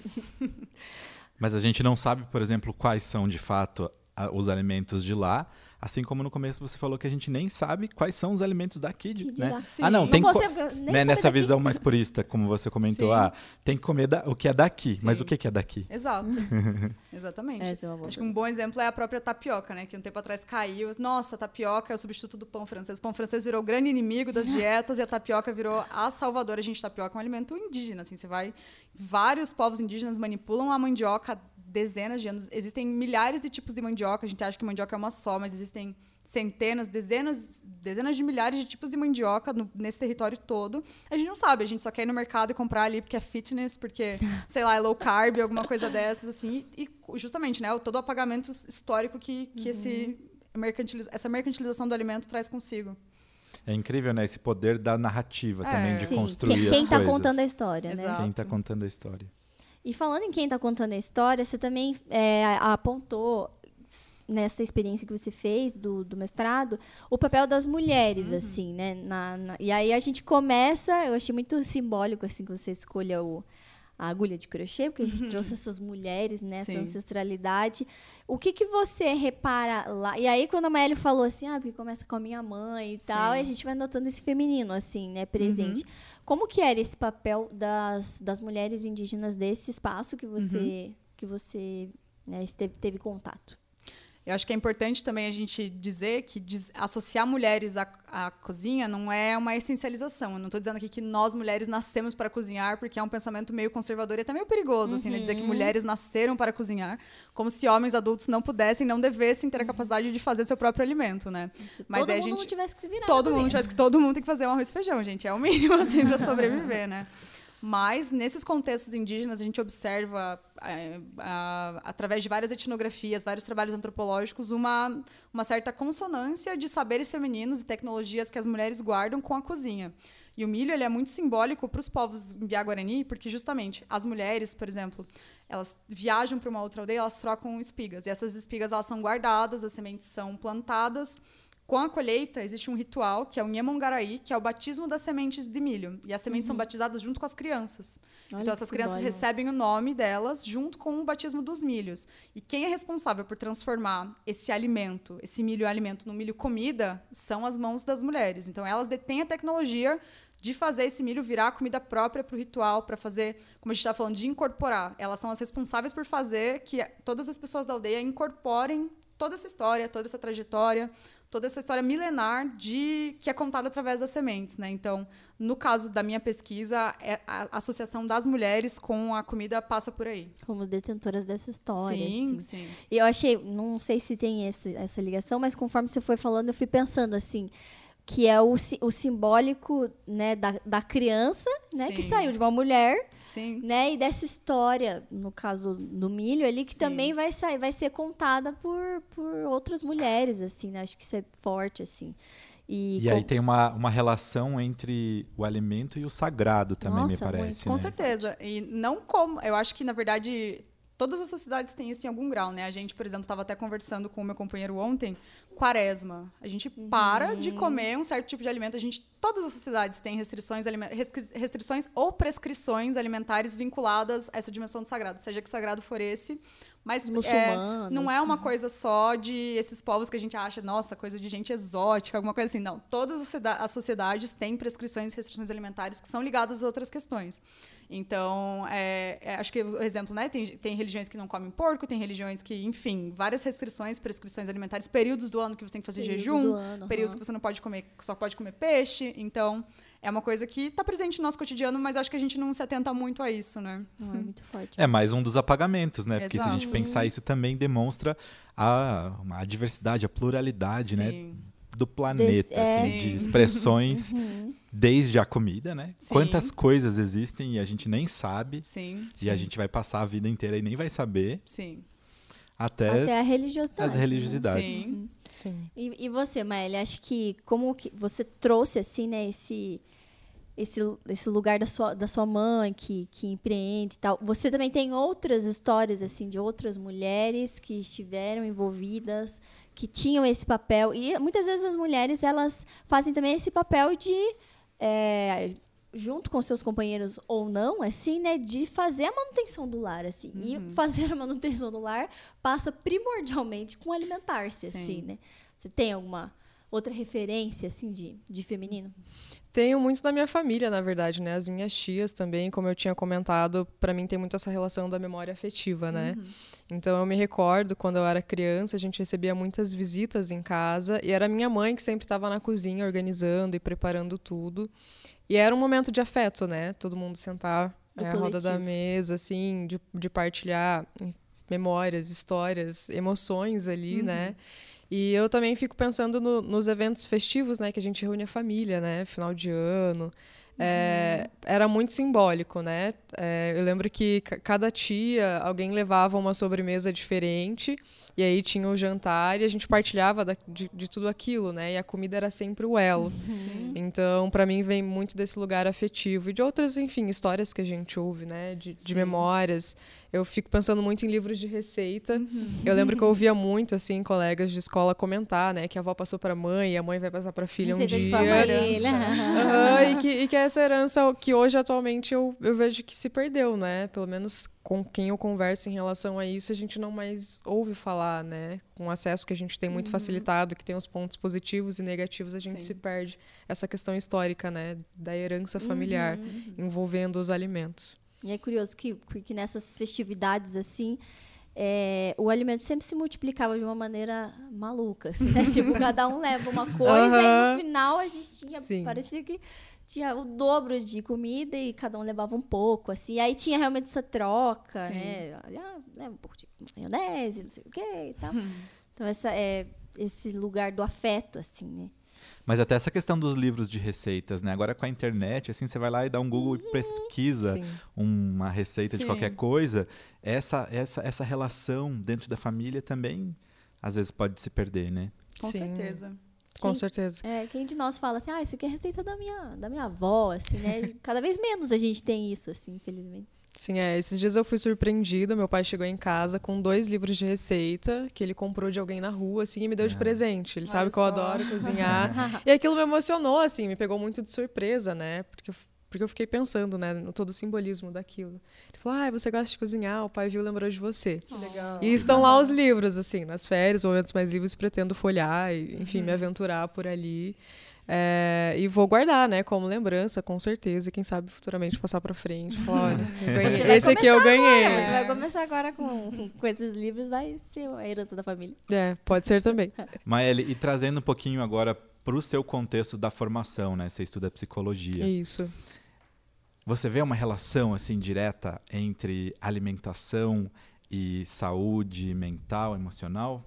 Mas a gente não sabe, por exemplo, quais são de fato os alimentos de lá. Assim como no começo você falou que a gente nem sabe quais são os alimentos daqui, de, De né? lá. Sim. Ah, não, Não tem nem né, nessa daqui. visão mais purista, como você comentou, Sim. ah, tem que comer da- o que é daqui. Mas Sim. o que que é daqui? Exato. Exatamente. É uma boa Acho que um bom exemplo é a própria tapioca, né? Que um tempo atrás caiu. Nossa, a tapioca é o substituto do pão francês. O pão francês virou o grande inimigo das dietas e a tapioca virou a salvadora. Gente, tapioca é um alimento indígena, assim. Você vai... Vários povos indígenas manipulam a mandioca dezenas de anos. Existem milhares de tipos de mandioca. A gente acha que mandioca é uma só, mas existem centenas, dezenas, dezenas de milhares de tipos de mandioca no- nesse território todo. A gente não sabe, a gente só quer ir no mercado e comprar ali porque é fitness, porque, sei lá, é low carb, alguma coisa dessas, assim. E, e justamente, né, o- todo o apagamento histórico que, que esse mercantiliza- essa mercantilização do alimento traz consigo. É incrível, né? Esse poder da narrativa É. também, de Sim, construir quem, as quem tá coisas. contando a história, né? Exato. Quem tá contando a história. E falando em quem está contando a história, você também é, apontou nessa experiência que você fez do, do mestrado o papel das mulheres, Uhum. assim, né? Na- na- e aí a gente começa, eu achei muito simbólico assim que você escolha o, a agulha de crochê, porque a gente trouxe essas mulheres nessa Sim. ancestralidade. O que que você repara lá? E aí quando a Maélia falou assim, ah, porque começa com a minha mãe e tal, e a gente vai notando esse feminino assim, né, presente. Uhum. Como que era esse papel das, das mulheres indígenas desse espaço que você, Uhum. que você né, esteve, teve contato? Eu acho que é importante também a gente dizer que associar mulheres à, à cozinha não é uma essencialização. Eu não estou dizendo aqui que nós mulheres nascemos para cozinhar, porque é um pensamento meio conservador e até meio perigoso, assim, né? Dizer que mulheres nasceram para cozinhar, como se homens adultos não pudessem, não devessem ter a capacidade de fazer seu próprio alimento, né? Se Mas todo mundo gente- tivesse que se virar. todo mundo tivesse que todo mundo tem que fazer um arroz e feijão, gente. É o mínimo assim para sobreviver, né? Mas nesses contextos indígenas a gente observa a- através de várias etnografias, vários trabalhos antropológicos, uma, uma certa consonância de saberes femininos e tecnologias que as mulheres guardam com a cozinha. E o milho ele é muito simbólico para os povos Guarani, porque justamente as mulheres, por exemplo, elas viajam para uma outra aldeia, elas trocam espigas. E essas espigas elas são guardadas, as sementes são plantadas. Com a colheita, existe um ritual, que é o Nhamongaraí, que é o batismo das sementes de milho. E as sementes são batizadas junto com as crianças. Olha então, essas crianças simbólico. recebem o nome delas junto com o batismo dos milhos. E quem é responsável por transformar esse alimento, esse milho alimento, no milho comida, são as mãos das mulheres. Então, elas detêm a tecnologia de fazer esse milho virar comida própria para o ritual, para fazer, como a gente está falando, de incorporar. Elas são as responsáveis por fazer que todas as pessoas da aldeia incorporem toda essa história, toda essa trajetória, toda essa história milenar de que é contada através das sementes, né? Então, no caso da minha pesquisa, é a associação das mulheres com a comida passa por aí. Como detentoras dessa história. Sim, assim. sim. E eu achei, não sei se tem esse, essa ligação, mas conforme você foi falando, eu fui pensando assim, que é o, o simbólico né, da, da criança, né, que saiu de uma mulher, Sim. né, e dessa história, no caso do milho ali, que Sim. também vai sair, vai ser contada por, por outras mulheres, assim, né? Acho que isso é forte, assim. E, E aí com- tem uma, uma relação entre o alimento e o sagrado também, me Nossa, muito. parece. Com né? certeza. E não como. Eu acho que, na verdade, todas as sociedades têm isso em algum grau, né? A gente, por exemplo, estava até conversando com o meu companheiro ontem, quaresma. A gente para de comer um certo tipo de alimento. A gente, todas as sociedades têm restrições, restrições ou prescrições alimentares vinculadas a essa dimensão do sagrado, seja que sagrado for esse. Mas é, não é uma coisa só de esses povos que a gente acha, nossa, coisa de gente exótica, alguma coisa assim. Não. Todas as sociedades têm prescrições e restrições alimentares que são ligadas a outras questões. Então, é, é, acho que o exemplo, né? Tem, tem religiões que não comem porco, tem religiões que, enfim, várias restrições, prescrições alimentares, períodos do ano que você tem que fazer Períodos jejum, ano, períodos aham. que você não pode comer, só pode comer peixe. Então, é uma coisa que está presente no nosso cotidiano, mas acho que a gente não se atenta muito a isso, né? Não, é muito forte. É mais um dos apagamentos, né? Porque se a gente Exato. pensar isso também demonstra a, a diversidade, a pluralidade, né? Sim. Do planeta, é. assim, de Sim. expressões, Uhum. Desde a comida, né? Sim. Quantas coisas existem e a gente nem sabe, Sim. e a gente vai passar a vida inteira e nem vai saber, Sim. até, Até a religiosidade. as né? religiosidades. Sim. Sim. E, e você, Maélia, acho que como que você trouxe assim, né, esse esse, esse lugar da sua, da sua mãe que, que empreende e tal. Você também tem outras histórias assim de outras mulheres que estiveram envolvidas, que tinham esse papel e muitas vezes as mulheres elas fazem também esse papel de é, junto com seus companheiros ou não, assim, né, de fazer a manutenção do lar, assim. E fazer a manutenção do lar passa primordialmente com alimentar-se, Sim. assim, né? Você tem alguma outra referência, assim, de, de feminino? Tenho muito da minha família, na verdade, né? As minhas tias também, como eu tinha comentado, para mim tem muito essa relação da memória afetiva, né? Então eu me recordo quando eu era criança, a gente recebia muitas visitas em casa e era minha mãe que sempre estava na cozinha organizando e preparando tudo. E era um momento de afeto, né? Todo mundo sentar é, à roda da mesa, assim, de, de partilhar em- memórias, histórias, emoções ali, né? E eu também fico pensando no- nos eventos festivos, né? Que a gente reúne a família, né? Final de ano. É, era muito simbólico, né? É, eu lembro que ca- cada tia, alguém levava uma sobremesa diferente, e aí tinha o jantar e a gente partilhava da- de, de tudo aquilo, né? E a comida era sempre o elo. Sim. Então, para mim, vem muito desse lugar afetivo e de outras, enfim, histórias que a gente ouve, né? De, de memórias. Eu fico pensando muito em livros de receita. Eu lembro que eu ouvia muito, assim, colegas de escola comentar, né? Que a avó passou para mãe e a mãe vai passar para filha Receita um de dia. família. Aham, e, que, e que essa herança que hoje, atualmente, eu, eu vejo que se perdeu, né? Pelo menos com quem eu converso em relação a isso, a gente não mais ouve falar, né? Com o acesso que a gente tem muito facilitado, que tem os pontos positivos e negativos, a gente Sim. se perde essa questão histórica, né? Da herança familiar envolvendo os alimentos. E é curioso que, que nessas festividades, assim, é, o alimento sempre se multiplicava de uma maneira maluca, assim, né? tipo, cada um leva uma coisa e Aham. no final a gente tinha, Sim. parecia que tinha o dobro de comida e cada um levava um pouco, assim. Aí tinha realmente essa troca, Sim. né? Ah, leva um pouco de maionese, não sei o quê e tal. Então, essa é esse lugar do afeto, assim, né? Mas até essa questão dos livros de receitas, né? Agora com a internet, assim, você vai lá e dá um Google e pesquisa Sim. uma receita de Sim. qualquer coisa. Essa, essa, essa relação dentro da família também, às vezes, pode se perder, né? Com Sim. certeza. Com Quem- certeza. É, quem de nós fala assim, ah, isso aqui é receita da minha, da minha avó, assim, né? Cada vez menos a gente tem isso, assim, infelizmente. Sim, é. Esses dias eu fui surpreendida. Meu pai chegou em casa com dois livros de receita que ele comprou de alguém na rua, assim, e me deu de presente. Ele sabe Olha que eu só. adoro cozinhar. e aquilo me emocionou, assim, me pegou muito de surpresa, né? Porque eu, porque eu fiquei pensando, né, no todo o simbolismo daquilo. Ele falou: ah, você gosta de cozinhar? O pai viu, lembrou de você. Que legal. E estão lá os livros, assim, nas férias, momentos mais livres, pretendo folhar e, enfim, me aventurar por ali. É, e vou guardar, né, como lembrança, com certeza. E quem sabe futuramente passar para frente. Falar, olha, esse aqui eu ganhei. Agora, Você vai começar agora com, com esses livros, vai ser a herança da família. É, pode ser também. Maeli, e trazendo um pouquinho agora para o seu contexto da formação, né? Você estuda psicologia. Isso. Você vê uma relação assim direta entre alimentação e saúde mental, emocional?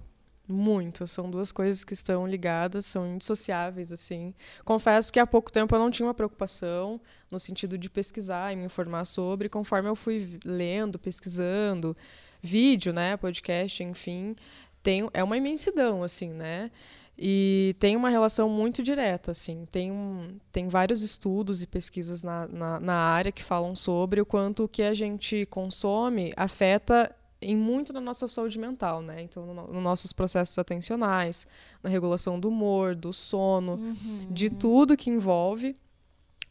Muito, são duas coisas que estão ligadas, são indissociáveis, assim. Confesso que há pouco tempo eu não tinha uma preocupação no sentido de pesquisar e me informar sobre, conforme eu fui lendo, pesquisando, vídeo, né, podcast, enfim, tem, é uma imensidão, assim, né? E tem uma relação muito direta, assim. Tem, um, tem vários estudos e pesquisas na, na, na área que falam sobre o quanto o que a gente consome afeta em muito na nossa saúde mental, né? Então, nos no nossos processos atencionais, na regulação do humor, do sono, uhum. de tudo que envolve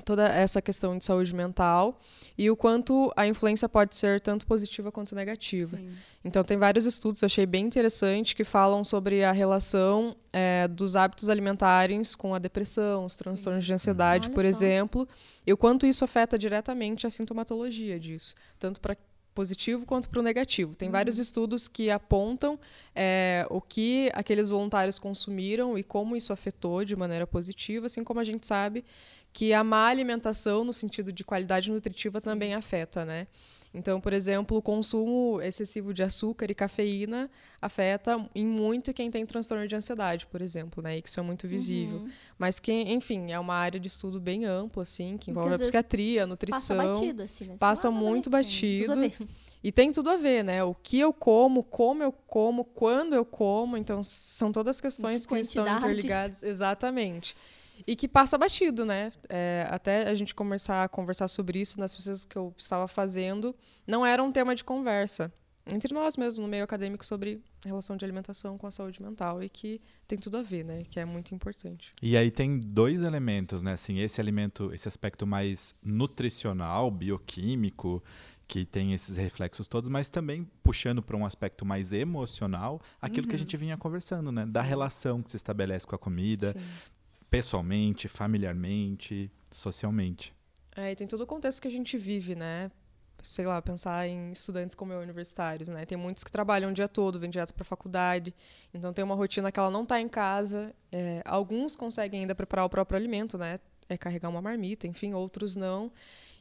toda essa questão de saúde mental e o quanto a influência pode ser tanto positiva quanto negativa. Sim. Então, tem vários estudos, eu achei bem interessante, que falam sobre a relação é, dos hábitos alimentares com a depressão, os transtornos Sim. de ansiedade, por só. exemplo, e o quanto isso afeta diretamente a sintomatologia disso, tanto para positivo quanto para o negativo. Tem uhum. vários estudos que apontam é, o que aqueles voluntários consumiram e como isso afetou de maneira positiva, assim como a gente sabe que a má alimentação, no sentido de qualidade nutritiva, Sim. também afeta, né? Então, por exemplo, o consumo excessivo de açúcar e cafeína afeta em muito quem tem transtorno de ansiedade, por exemplo, né? E que isso é muito visível. Uhum. Mas quem, enfim, é uma área de estudo bem ampla, assim, que envolve a psiquiatria, a nutrição. Passa batido, assim, né? Passa muito batido. E tem tudo a ver, né? O que eu como, como eu como, quando eu como. Então, são todas questões que estão interligadas. Exatamente. E que passa batido, né? É, até a gente começar a conversar sobre isso nas pesquisas que eu estava fazendo, não era um tema de conversa entre nós mesmo, no meio acadêmico, sobre relação de alimentação com a saúde mental e que tem tudo a ver, né? Que é muito importante. E aí tem dois elementos, né? Assim, esse alimento, esse aspecto mais nutricional, bioquímico, que tem esses reflexos todos, mas também puxando para um aspecto mais emocional, aquilo uhum. que a uhum. gente vinha conversando, né? Sim. Da relação que se estabelece com a comida, Sim pessoalmente, familiarmente, socialmente. É, e tem todo o contexto que a gente vive, né? Sei lá, pensar em estudantes como eu, universitários, né? Tem muitos que trabalham o dia todo, vêm direto para a faculdade, então tem uma rotina que ela não está em casa. É, alguns conseguem ainda preparar o próprio alimento, né? É carregar uma marmita, enfim, outros não.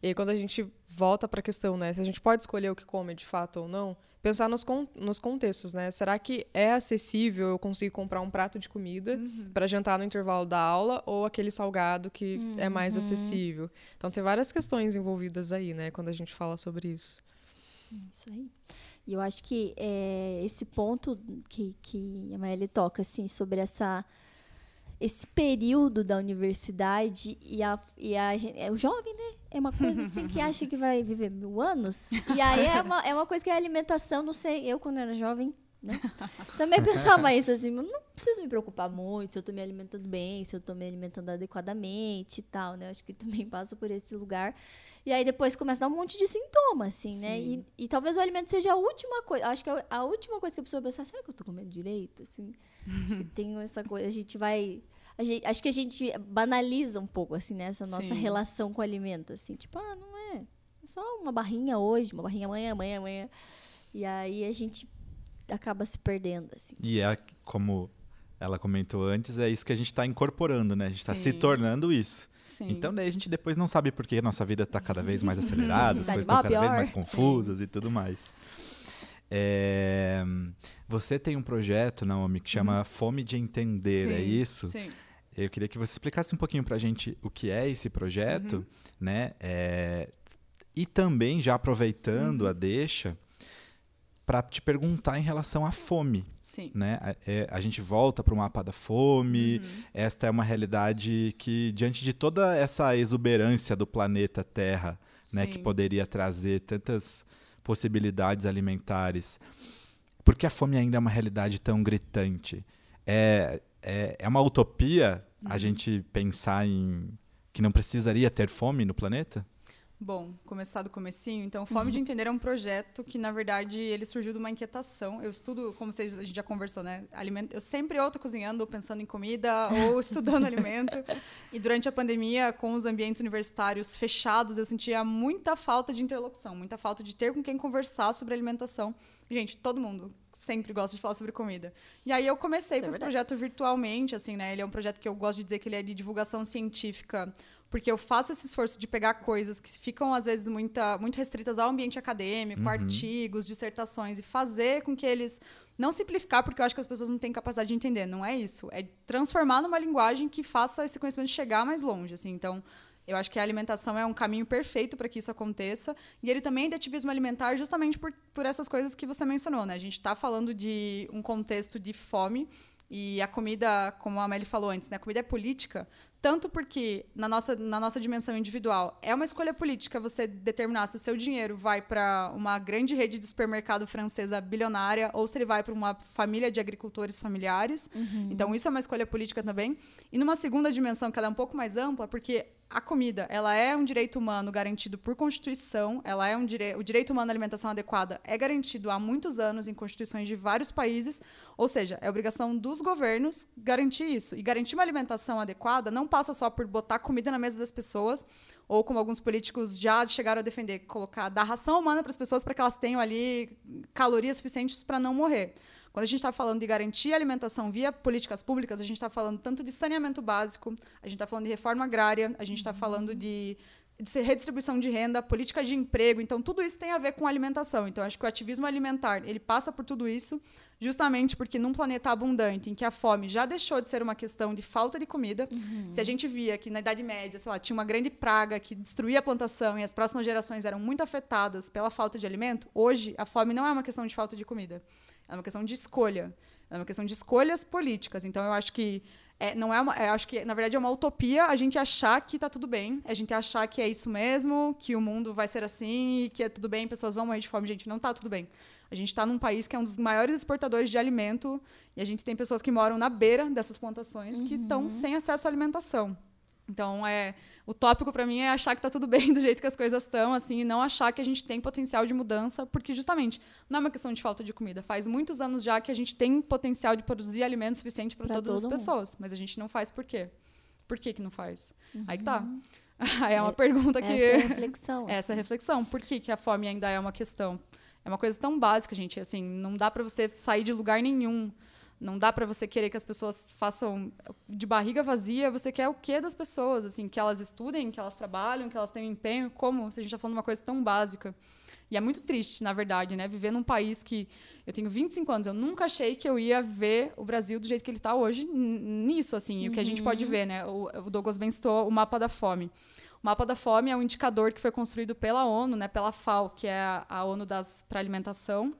E aí, quando a gente volta para a questão, né? Se a gente pode escolher o que come de fato ou não, pensar nos, con nos contextos, né? Será que é acessível eu conseguir comprar um prato de comida uhum. para jantar no intervalo da aula ou aquele salgado que uhum. é mais uhum. acessível? Então tem várias questões envolvidas aí, né? Quando a gente fala sobre isso. Isso aí. E eu acho que é, esse ponto que, que a Maeli toca, assim, sobre essa esse período da universidade e, a, e a, é o jovem, né? É uma coisa assim que acha que vai viver mil anos. E aí é uma, é uma coisa que é alimentação, não sei, eu quando era jovem, né? Também pensava isso assim, não preciso me preocupar muito se eu estou me alimentando bem, se eu estou me alimentando adequadamente e tal, né? Acho que também passo por esse lugar. E aí depois começa a dar um monte de sintomas, assim, Sim. né? E, e, talvez o alimento seja a última coisa. Acho que a, a última coisa que a pessoa pensar, será que eu estou comendo direito? Assim, acho que tem essa coisa, a gente vai Gente, acho que a gente banaliza um pouco, assim, né? Essa nossa Sim. relação com o alimento, assim. Tipo, ah, não é. É só uma barrinha hoje, uma barrinha amanhã, amanhã, amanhã. E aí a gente acaba se perdendo, assim. E é como ela comentou antes, é isso que a gente está incorporando, né? A gente está se tornando isso. Sim. Então, daí a gente depois não sabe por que a nossa vida está cada vez mais acelerada, as coisas estão cada vez mais confusas Sim. e tudo mais. É, você tem um projeto, Naomi, que chama uhum. Fome de Entender, é Sim. é isso? Sim. Eu queria que você explicasse um pouquinho para a gente o que é esse projeto, uhum. né? É, e também, já aproveitando uhum. a deixa, para te perguntar em relação à fome. Sim. Né? A, é, a gente volta para o mapa da fome. Uhum. Esta é uma realidade que, diante de toda essa exuberância do planeta Terra, né, que poderia trazer tantas possibilidades alimentares, por que a fome ainda é uma realidade tão gritante? É, é, é uma utopia uhum. a gente pensar em que não precisaria ter fome no planeta? Bom, começar do comecinho. Então, Fome de Entender é um projeto que, na verdade, ele surgiu de uma inquietação. Eu estudo, como vocês, a gente já conversou, né? Alimento, eu sempre ou tô cozinhando, ou pensando em comida, ou estudando alimento. E durante a pandemia, com os ambientes universitários fechados, eu sentia muita falta de interlocução, muita falta de ter com quem conversar sobre alimentação. Gente, todo mundo sempre gosta de falar sobre comida. E aí eu comecei Isso é com é esse projeto virtualmente, assim, né? Ele é um projeto que eu gosto de dizer que ele é de divulgação científica porque eu faço esse esforço de pegar coisas que ficam, às vezes, muita, muito restritas ao ambiente acadêmico, uhum. artigos, dissertações, e fazer com que eles. Não simplificar, porque eu acho que as pessoas não têm capacidade de entender, não é isso. É transformar numa linguagem que faça esse conhecimento chegar mais longe. Assim. Então, eu acho que a alimentação é um caminho perfeito para que isso aconteça. E ele também é de ativismo alimentar justamente por, por essas coisas que você mencionou. Né? A gente está falando de um contexto de fome. E a comida, como a Amélie falou antes, né? a comida é política, tanto porque, na nossa, na nossa dimensão individual, é uma escolha política você determinar se o seu dinheiro vai para uma grande rede de supermercado francesa bilionária ou se ele vai para uma família de agricultores familiares. Uhum. Então, isso é uma escolha política também. E numa segunda dimensão, que ela é um pouco mais ampla, porque a comida, ela é um direito humano garantido por Constituição, ela é um dire... o direito humano à alimentação adequada é garantido há muitos anos em constituições de vários países, ou seja, é obrigação dos governos garantir isso. E garantir uma alimentação adequada não passa só por botar comida na mesa das pessoas, ou como alguns políticos já chegaram a defender, colocar dar ração humana para as pessoas para que elas tenham ali calorias suficientes para não morrer. Quando a gente está falando de garantir a alimentação via políticas públicas, a gente está falando tanto de saneamento básico, a gente está falando de reforma agrária, a gente está falando de de redistribuição de renda, política de emprego, então tudo isso tem a ver com alimentação. Então acho que o ativismo alimentar, ele passa por tudo isso, justamente porque num planeta abundante, em que a fome já deixou de ser uma questão de falta de comida, uhum. se a gente via que na Idade Média, sei lá, tinha uma grande praga que destruía a plantação e as próximas gerações eram muito afetadas pela falta de alimento, hoje a fome não é uma questão de falta de comida. É uma questão de escolha. É uma questão de escolhas políticas. Então, eu acho que é, não é uma, é, acho que na verdade é uma utopia a gente achar que está tudo bem, a gente achar que é isso mesmo, que o mundo vai ser assim e que é tudo bem, pessoas vão morrer de fome, gente, não está tudo bem. A gente está num país que é um dos maiores exportadores de alimento e a gente tem pessoas que moram na beira dessas plantações uhum. que estão sem acesso à alimentação. Então, é, o tópico para mim é achar que está tudo bem do jeito que as coisas estão, assim, e não achar que a gente tem potencial de mudança, porque justamente não é uma questão de falta de comida. Faz muitos anos já que a gente tem potencial de produzir alimento suficiente para todas as pessoas, mundo. mas a gente não faz por quê? Por que, que não faz? Uhum. Aí que tá. Aí é uma é, pergunta que. Essa é a reflexão. Essa é a reflexão. Por que, que a fome ainda é uma questão? É uma coisa tão básica, gente. Assim, não dá para você sair de lugar nenhum não dá para você querer que as pessoas façam de barriga vazia. Você quer o quê das pessoas? Assim, que elas estudem, que elas trabalhem, que elas tenham empenho. Como? Se a gente está falando de uma coisa tão básica. E é muito triste, na verdade, né? Viver num país que eu tenho 25 anos, eu nunca achei que eu ia ver o Brasil do jeito que ele está hoje nisso, assim. E o que a gente pode uhum. ver, né? O, o Douglas bem citou o mapa da fome. O mapa da fome é um indicador que foi construído pela ONU, né? Pela FAO, que é a ONU das para alimentação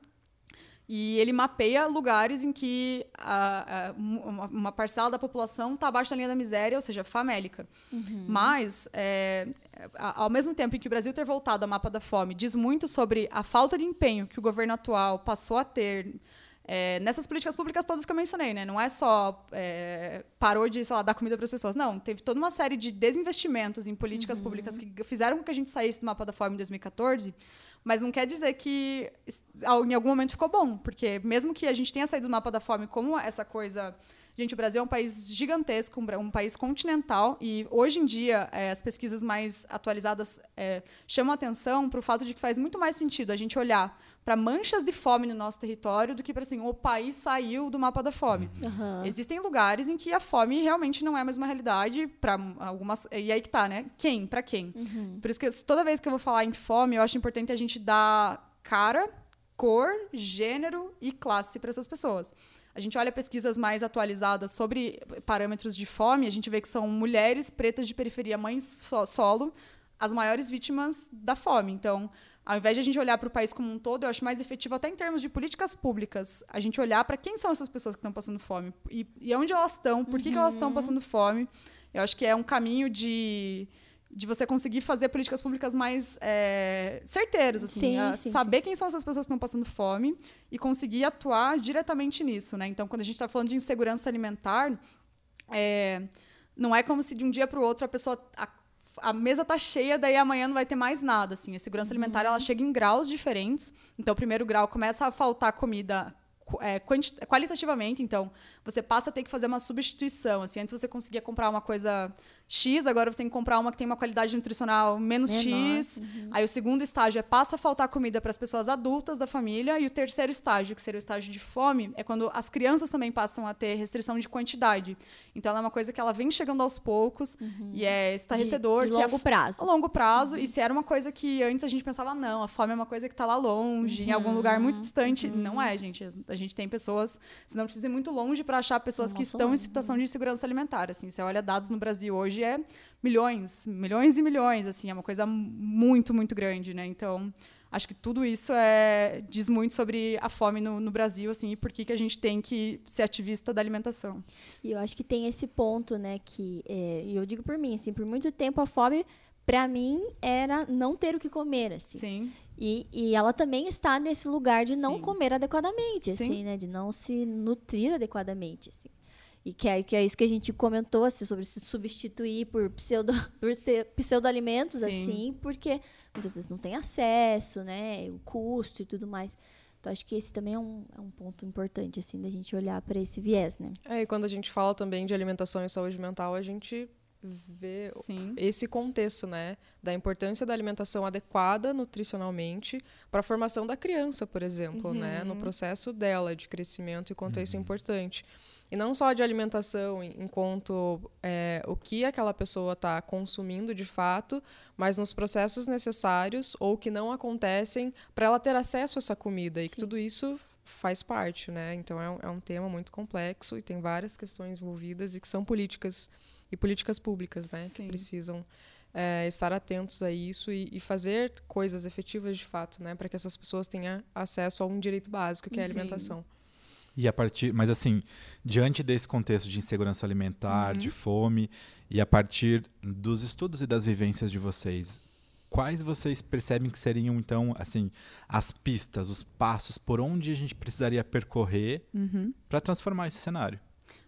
e ele mapeia lugares em que a, a, uma, uma, parcela da população está abaixo da linha da miséria, ou seja, famélica. Uhum. Mas, é, ao mesmo tempo em que o Brasil ter voltado ao mapa da fome diz muito sobre a falta de empenho que o governo atual passou a ter é, nessas políticas públicas todas que eu mencionei, né? Não é só é, parou de, sei lá, dar comida para as pessoas. Não, teve toda uma série de desinvestimentos em políticas uhum. públicas que fizeram com que a gente saísse do mapa da fome em 2014 mas não quer dizer que em algum momento ficou bom, porque mesmo que a gente tenha saído do mapa da fome como essa coisa Gente, o Brasil é um país gigantesco, um país continental, e hoje em dia é, as pesquisas mais atualizadas é, chamam atenção para o fato de que faz muito mais sentido a gente olhar para manchas de fome no nosso território do que para assim, o país saiu do mapa da fome. Uhum. Existem lugares em que a fome realmente não é mais uma realidade para algumas e aí que tá, né? Quem? Para quem? Uhum. Por isso que toda vez que eu vou falar em fome, eu acho importante a gente dar cara, cor, gênero e classe para essas pessoas. A gente olha pesquisas mais atualizadas sobre parâmetros de fome, a gente vê que são mulheres pretas de periferia, mães solo, as maiores vítimas da fome. Então, ao invés de a gente olhar para o país como um todo, eu acho mais efetivo, até em termos de políticas públicas, a gente olhar para quem são essas pessoas que estão passando fome e, e onde elas estão, por que, uhum. que elas estão uhum. passando fome. Eu acho que é um caminho de, de você conseguir fazer políticas públicas mais é, certeiras, assim, sim, sim, saber sim. quem são essas pessoas que estão passando fome e conseguir atuar diretamente nisso, né? Então, quando a gente está falando de insegurança alimentar, é, não é como se de um dia para o outro a pessoa a mesa tá cheia, daí amanhã não vai ter mais nada, assim. A segurança Uhum. alimentar, ela chega em graus diferentes. Então, o primeiro grau começa a faltar comida é, qualitativamente, então você passa a ter que fazer uma substituição, assim, antes você conseguia comprar uma coisa X, agora você tem que comprar uma que tem uma qualidade nutricional menos Menor, X. Aí o segundo estágio é passa a faltar comida para as pessoas adultas da família e o terceiro estágio, que seria o estágio de fome, é quando as crianças também passam a ter restrição de quantidade. Então ela é uma coisa que ela vem chegando aos poucos e é estarrecedor. De, de se é longo prazo. a longo prazo, e se era uma coisa que antes a gente pensava, não, a fome é uma coisa que está lá longe, em algum lugar muito distante. Não é, gente. A gente tem pessoas, você não precisa ir muito longe para achar pessoas que estão em longe, situação de insegurança alimentar. Assim, você olha dados no Brasil hoje, é milhões, milhões e milhões, assim, é uma coisa muito, muito grande, né? Então, acho que tudo isso é, diz muito sobre a fome no, no Brasil, assim, e por que, que a gente tem que ser ativista da alimentação. E eu acho que tem esse ponto, né, que é, e eu digo por mim, assim, por muito tempo a fome pra mim era não ter o que comer, assim. Sim. E, e ela também está nesse lugar de não Sim. comer adequadamente, Sim. assim, né, de não se nutrir adequadamente, assim. E que é, que é isso que a gente comentou, assim, sobre se substituir por pseudo, por pseudo-alimentos, Sim. assim, porque muitas vezes não tem acesso, né, o custo e tudo mais. Então, acho que esse também é um, é um ponto importante, assim, da gente olhar para esse viés, né? É, e quando a gente fala também de alimentação e saúde mental, a gente vê Sim. esse contexto, né, da importância da alimentação adequada nutricionalmente para a formação da criança, por exemplo, né, no processo dela de crescimento e quanto isso é importante. E não só de alimentação, em- enquanto é, o que aquela pessoa está consumindo de fato, mas nos processos necessários ou que não acontecem para ela ter acesso a essa comida e que tudo isso faz parte, né? Então é um, é um tema muito complexo e tem várias questões envolvidas e que são políticas e políticas públicas, né? Sim. Que precisam é, estar atentos a isso e, e fazer coisas efetivas de fato, né? Para que essas pessoas tenham acesso a um direito básico que é a Sim. alimentação. E a partir, mas assim, diante desse contexto de insegurança alimentar, de fome, e a partir dos estudos e das vivências de vocês, quais vocês percebem que seriam então, assim, as pistas, os passos por onde a gente precisaria percorrer para transformar esse cenário?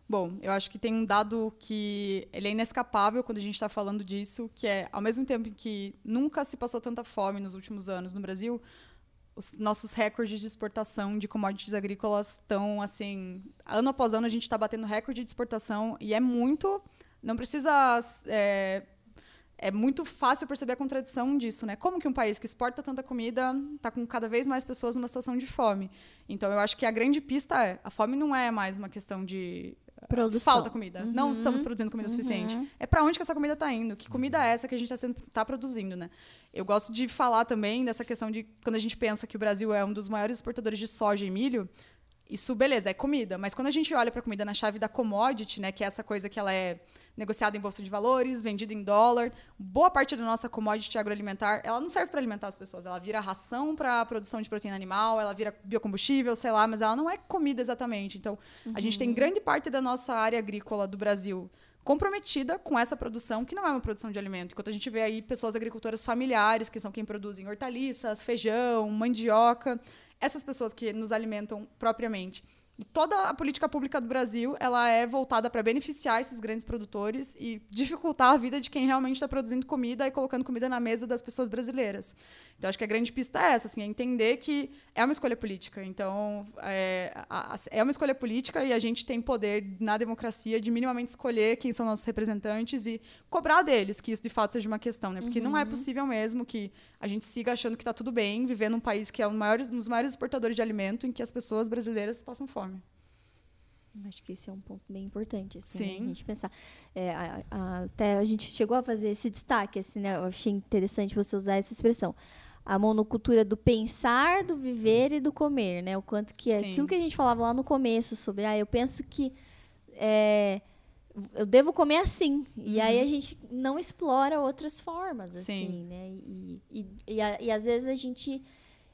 Bom, eu acho que tem um dado que ele é inescapável quando a gente está falando disso, que é, ao mesmo tempo que nunca se passou tanta fome nos últimos anos no Brasil, os nossos recordes de exportação de commodities agrícolas estão, assim, ano após ano a gente está batendo recorde de exportação e é muito, não precisa, é, é muito fácil perceber a contradição disso, né? Como que um país que exporta tanta comida está com cada vez mais pessoas numa situação de fome? Então, eu acho que a grande pista é, a fome não é mais uma questão de Produção. falta comida. Não estamos produzindo comida suficiente. É para onde que essa comida está indo? Que comida é essa que a gente está tá produzindo, né? Eu gosto de falar também dessa questão de quando a gente pensa que o Brasil é um dos maiores exportadores de soja e milho, isso, beleza, é comida. Mas quando a gente olha para a comida na chave da commodity, né, que é essa coisa que ela é negociada em bolsa de valores, vendida em dólar, boa parte da nossa commodity agroalimentar, ela não serve para alimentar as pessoas. Ela vira ração para a produção de proteína animal, ela vira biocombustível, sei lá, mas ela não é comida exatamente. Então, a gente tem grande parte da nossa área agrícola do Brasil comprometida com essa produção, que não é uma produção de alimento. Enquanto a gente vê aí pessoas agricultoras familiares, que são quem produzem hortaliças, feijão, mandioca, essas pessoas que nos alimentam propriamente. Toda a política pública do Brasil, ela é voltada para beneficiar esses grandes produtores e dificultar a vida de quem realmente está produzindo comida e colocando comida na mesa das pessoas brasileiras. Então, acho que a grande pista é essa, assim, é entender que é uma escolha política. Então, é, é uma escolha política e a gente tem poder na democracia de minimamente escolher quem são nossos representantes e cobrar deles que isso de fato seja uma questão, né? Porque não é possível mesmo que a gente siga achando que está tudo bem, viver num país que é um dos maiores, um dos maiores exportadores de alimento em que as pessoas brasileiras passam fome. Acho que esse é um ponto bem importante, assim, né, Sim. a gente pensar. É, a- a- até a gente chegou a fazer esse destaque, assim, né? Eu achei interessante você usar essa expressão. A monocultura do pensar, do viver e do comer, né? O quanto que é Sim. aquilo que a gente falava lá no começo sobre, ah, eu penso que é, eu devo comer assim. E aí a gente não explora outras formas, Uhum. Sim. assim, né? E, e, e, a- e às vezes a gente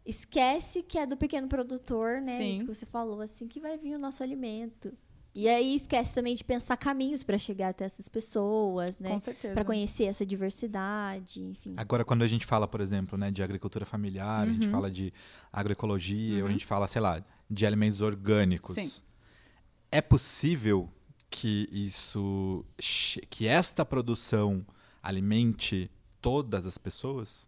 esquece que é do pequeno produtor, né? Sim. Isso que você falou, assim, que vai vir o nosso alimento. E aí esquece também de pensar caminhos para chegar até essas pessoas, né? Com certeza. Para conhecer essa diversidade, enfim. Agora, quando a gente fala, por exemplo, né, de agricultura familiar, a Uhum. gente fala de agroecologia, ou a gente fala, sei lá, de alimentos orgânicos. Sim. É possível que isso, que esta produção alimente todas as pessoas?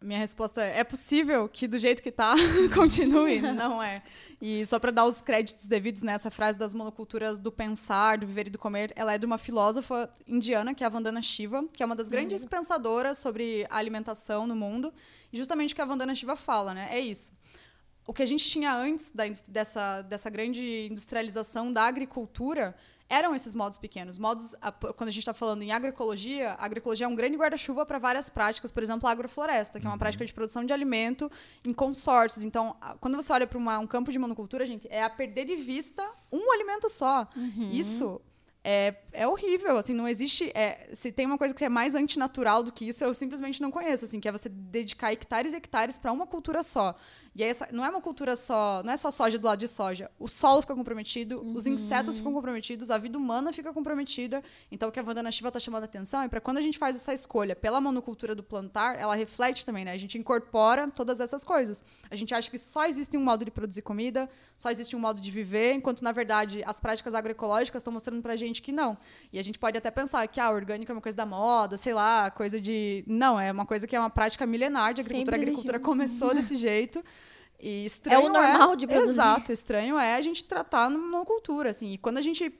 Minha resposta é: é possível que do jeito que tá continue? Não é. E só para dar os créditos devidos nessa frase das monoculturas do pensar, do viver e do comer, ela é de uma filósofa indiana, que é a Vandana Shiva, que é uma das grandes uhum. pensadoras sobre a alimentação no mundo. E justamente o que a Vandana Shiva fala, né? É isso. O que a gente tinha antes da, dessa, dessa grande industrialização da agricultura eram esses modos pequenos. Modos, quando a gente está falando em agroecologia, a agroecologia é um grande guarda-chuva para várias práticas, por exemplo, a agrofloresta, que é uma uhum. prática de produção de alimento em consórcios. Então, quando você olha para um campo de monocultura, gente, é a perder de vista um alimento só. Uhum. Isso é, é horrível, assim, não existe... É, se tem uma coisa que é mais antinatural do que isso, eu simplesmente não conheço, assim, que é você dedicar hectares e hectares para uma cultura só. E aí, essa, não é uma cultura só, não é só soja do lado de soja. O solo fica comprometido, uhum. os insetos ficam comprometidos, a vida humana fica comprometida. Então, o que a Vandana Shiva está chamando a atenção é para quando a gente faz essa escolha pela monocultura do plantar, ela reflete também, né? A gente incorpora todas essas coisas. A gente acha que só existe um modo de produzir comida, só existe um modo de viver, enquanto, na verdade, as práticas agroecológicas estão mostrando para a gente que não. E a gente pode até pensar que a ah, orgânica é uma coisa da moda, sei lá, coisa de. Não, é uma coisa que é uma prática milenar de agricultura. A agricultura começou desse jeito. E estranho é o normal é, de produzir. Exato, estranho é a gente tratar numa cultura, assim. E quando a gente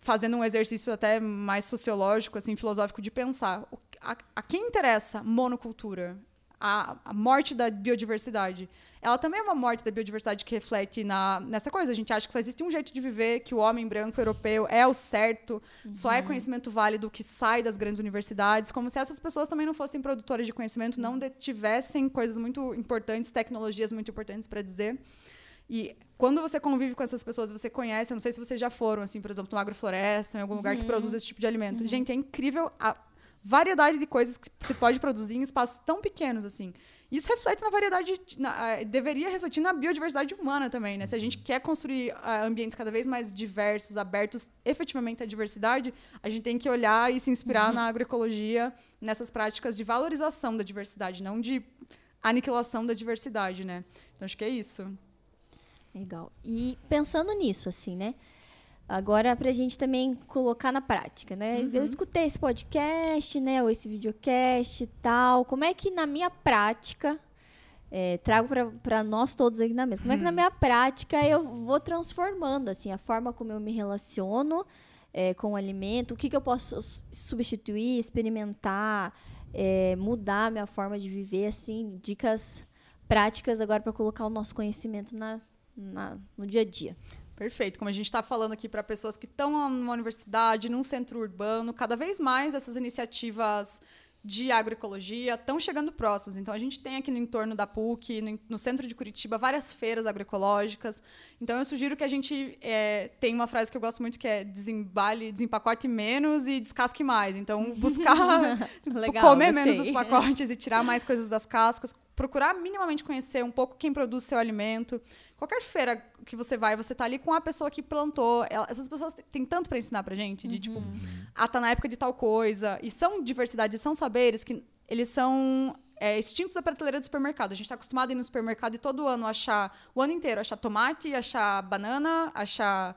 fazendo um exercício até mais sociológico, assim, filosófico de pensar, a, a quem interessa monocultura? A, a morte da biodiversidade ela também é uma morte da biodiversidade que reflete na, nessa coisa. A gente acha que só existe um jeito de viver, que o homem branco europeu é o certo, uhum. só é uhum. conhecimento válido que sai das grandes universidades, como se essas pessoas também não fossem produtoras de conhecimento, não tivessem coisas muito importantes, tecnologias muito importantes para dizer. E quando você convive com essas pessoas, você conhece, eu não sei se vocês já foram, assim, por exemplo, numa agrofloresta, em algum lugar que uhum. produz esse tipo de alimento. Uhum. Gente, é incrível a variedade de coisas que se pode produzir em espaços tão pequenos, assim. Isso reflete na variedade, na, deveria refletir na biodiversidade humana também, né? Se a gente quer construir uh, ambientes cada vez mais diversos, abertos efetivamente à diversidade, a gente tem que olhar e se inspirar uhum. na agroecologia, nessas práticas de valorização da diversidade, não de aniquilação da diversidade, né? Então acho que é isso. Legal. E pensando nisso, assim, né? Agora, para a gente também colocar na prática, né? Uhum. Eu escutei esse podcast, né? Ou esse videocast e tal. Como é que na minha prática, é, trago para nós todos aqui na mesa, como é que na uhum. minha prática eu vou transformando, assim, a forma como eu me relaciono é, com o alimento, o que, que eu posso substituir, experimentar, é, mudar a minha forma de viver, assim, dicas práticas agora para colocar o nosso conhecimento na, na, no dia a dia. Perfeito. Como a gente está falando aqui para pessoas que estão numa universidade, num centro urbano, cada vez mais essas iniciativas de agroecologia estão chegando próximas. Então, a gente tem aqui no entorno da PUC, no, no centro de Curitiba, várias feiras agroecológicas. Então, eu sugiro que a gente é, tem uma frase que eu gosto muito que é desembale, desempacote menos e descasque mais. Então, buscar Legal, comer gostei. menos os pacotes e tirar mais coisas das cascas, procurar minimamente conhecer um pouco quem produz seu alimento. Qualquer feira que você vai, você tá ali com a pessoa que plantou. Essas pessoas têm tanto para ensinar pra gente, de uhum. tipo, ah, tá na época de tal coisa. E são diversidades, são saberes que eles são é, extintos da prateleira do supermercado. A gente está acostumado a ir no supermercado e todo ano achar, o ano inteiro, achar tomate, achar banana, achar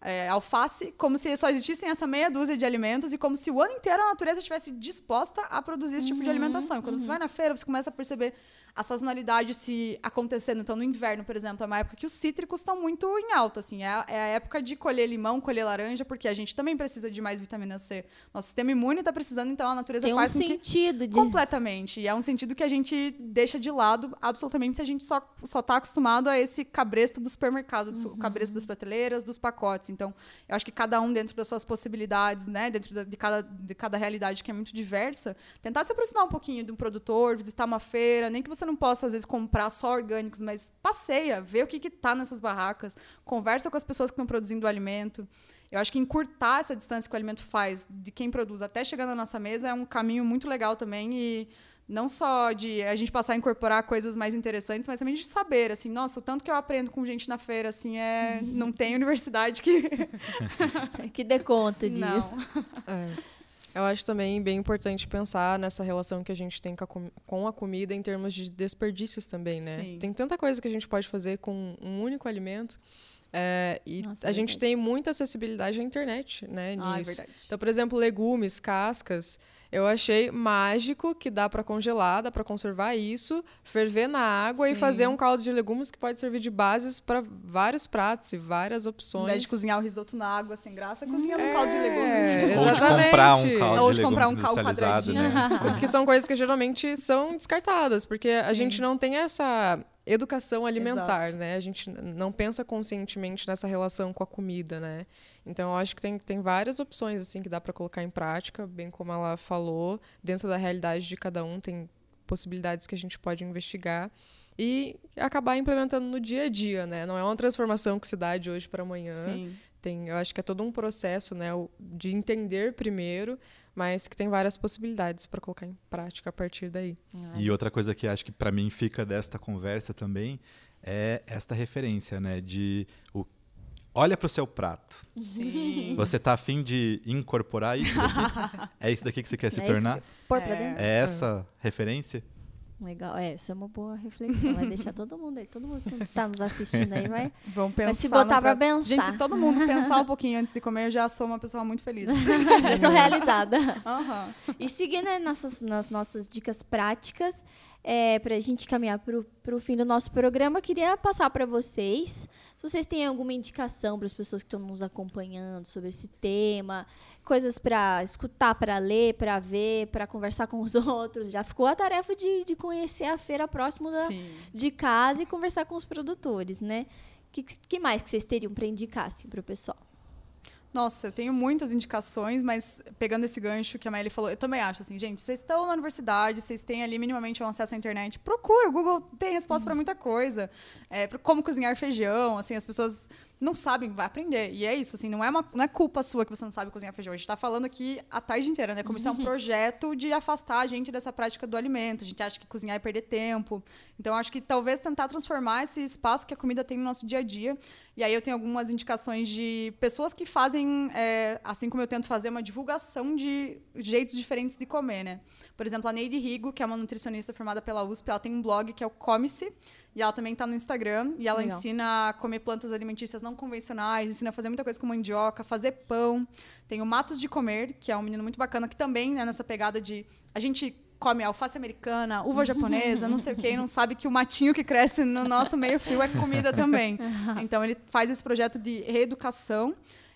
é, alface, como se só existissem essa meia dúzia de alimentos e como se o ano inteiro a natureza estivesse disposta a produzir esse tipo de uhum, alimentação. E quando uhum. você vai na feira, você começa a perceber a sazonalidade se acontecendo. Então, no inverno, por exemplo, é uma época que os cítricos estão muito em alta, assim. É a, é a, época de colher limão, colher laranja, porque a gente também precisa de mais vitamina C. Nosso sistema imune está precisando, então a natureza Tem faz um sentido de... Completamente. E é um sentido que a gente deixa de lado absolutamente se a gente só, só tá acostumado a esse cabresto do supermercado, uhum. o cabresto das prateleiras, dos pacotes. Então, eu acho que cada um dentro das suas possibilidades, né? Dentro de, cada, de cada realidade que é muito diversa, tentar se aproximar um pouquinho de um produtor, visitar uma feira, nem que você você não possa, às vezes, comprar só orgânicos, mas passeia, vê o que está nessas barracas, conversa com as pessoas que estão produzindo o alimento. Eu acho que encurtar essa distância que o alimento faz de quem produz até chegar na nossa mesa é um caminho muito legal também e não só de a gente passar a incorporar coisas mais interessantes, mas também de saber, assim, nossa, o tanto que eu aprendo com gente na feira, assim, é... Não tem universidade que... que dê conta disso. É. Eu acho também bem importante pensar nessa relação que a gente tem com a comida em termos de desperdícios também, né? Sim. Tem tanta coisa que a gente pode fazer com um único alimento. É, e Nossa, a é gente tem muita acessibilidade à internet, né? Ah, é nisso. É então, por exemplo, legumes, cascas. Eu achei mágico que dá para congelar, dá para conservar isso, ferver na água Sim. e fazer um caldo de legumes que pode servir de bases para vários pratos e várias opções. Em vez de cozinhar o risoto na água sem graça, cozinha é, no caldo de legumes. Exatamente. Ou de comprar um caldo Ou de, de comprar um caldo quadradinho. Né? que são coisas que geralmente são descartadas, porque Sim. a gente não tem essa educação alimentar, Exato. né? A gente não pensa conscientemente nessa relação com a comida, né? Então eu acho que tem, tem várias opções assim que dá para colocar em prática, bem como ela falou, dentro da realidade de cada um tem possibilidades que a gente pode investigar e acabar implementando no dia a dia, né? Não é uma transformação que se dá de hoje para amanhã. Sim. Tem, eu acho que é todo um processo, né, de entender primeiro mas que tem várias possibilidades para colocar em prática a partir daí. E outra coisa que acho que para mim fica desta conversa também é esta referência, né, de o olha para o seu prato. Sim. Você está afim de incorporar isso daqui? é isso daqui que você quer se é tornar? É. é essa referência? Legal, é, essa é uma boa reflexão. Vai deixar todo mundo aí, todo mundo que está nos assistindo aí vai, Vamos pensar vai se botar para pensar. Gente, se todo mundo pensar um pouquinho antes de comer, eu já sou uma pessoa muito feliz. Estou realizada. Uhum. E seguindo né, nossas, nas nossas dicas práticas, é, para a gente caminhar para o fim do nosso programa, queria passar para vocês, se vocês têm alguma indicação para as pessoas que estão nos acompanhando sobre esse tema, coisas para escutar, para ler, para ver, para conversar com os outros. Já ficou a tarefa de, de conhecer a feira próxima da, de casa e conversar com os produtores, né? O que, que mais que vocês teriam para indicar assim, para o pessoal? Nossa, eu tenho muitas indicações, mas pegando esse gancho que a Maeli falou, eu também acho assim, gente, vocês estão na universidade, vocês têm ali minimamente um acesso à internet, procura, o Google tem resposta uhum. para muita coisa. É, como cozinhar feijão, assim, as pessoas não sabem, vai aprender. E é isso, assim, não é, uma, não é culpa sua que você não sabe cozinhar feijão. A gente está falando aqui a tarde inteira, né? Como isso é um uhum. projeto de afastar a gente dessa prática do alimento. A gente acha que cozinhar é perder tempo. Então, acho que talvez tentar transformar esse espaço que a comida tem no nosso dia a dia. E aí eu tenho algumas indicações de pessoas que fazem, é, assim como eu tento fazer, uma divulgação de jeitos diferentes de comer, né? Por exemplo, a Neide Rigo, que é uma nutricionista formada pela USP, ela tem um blog que é o Come-se, e ela também está no Instagram e ela Legal. ensina a comer plantas alimentícias não convencionais, ensina a fazer muita coisa com mandioca, fazer pão. Tem o Matos de Comer, que é um menino muito bacana, que também é nessa pegada de a gente come alface americana, uva japonesa, não sei o quê, e não sabe que o matinho que cresce no nosso meio-fio é comida também. Então ele faz esse projeto de reeducação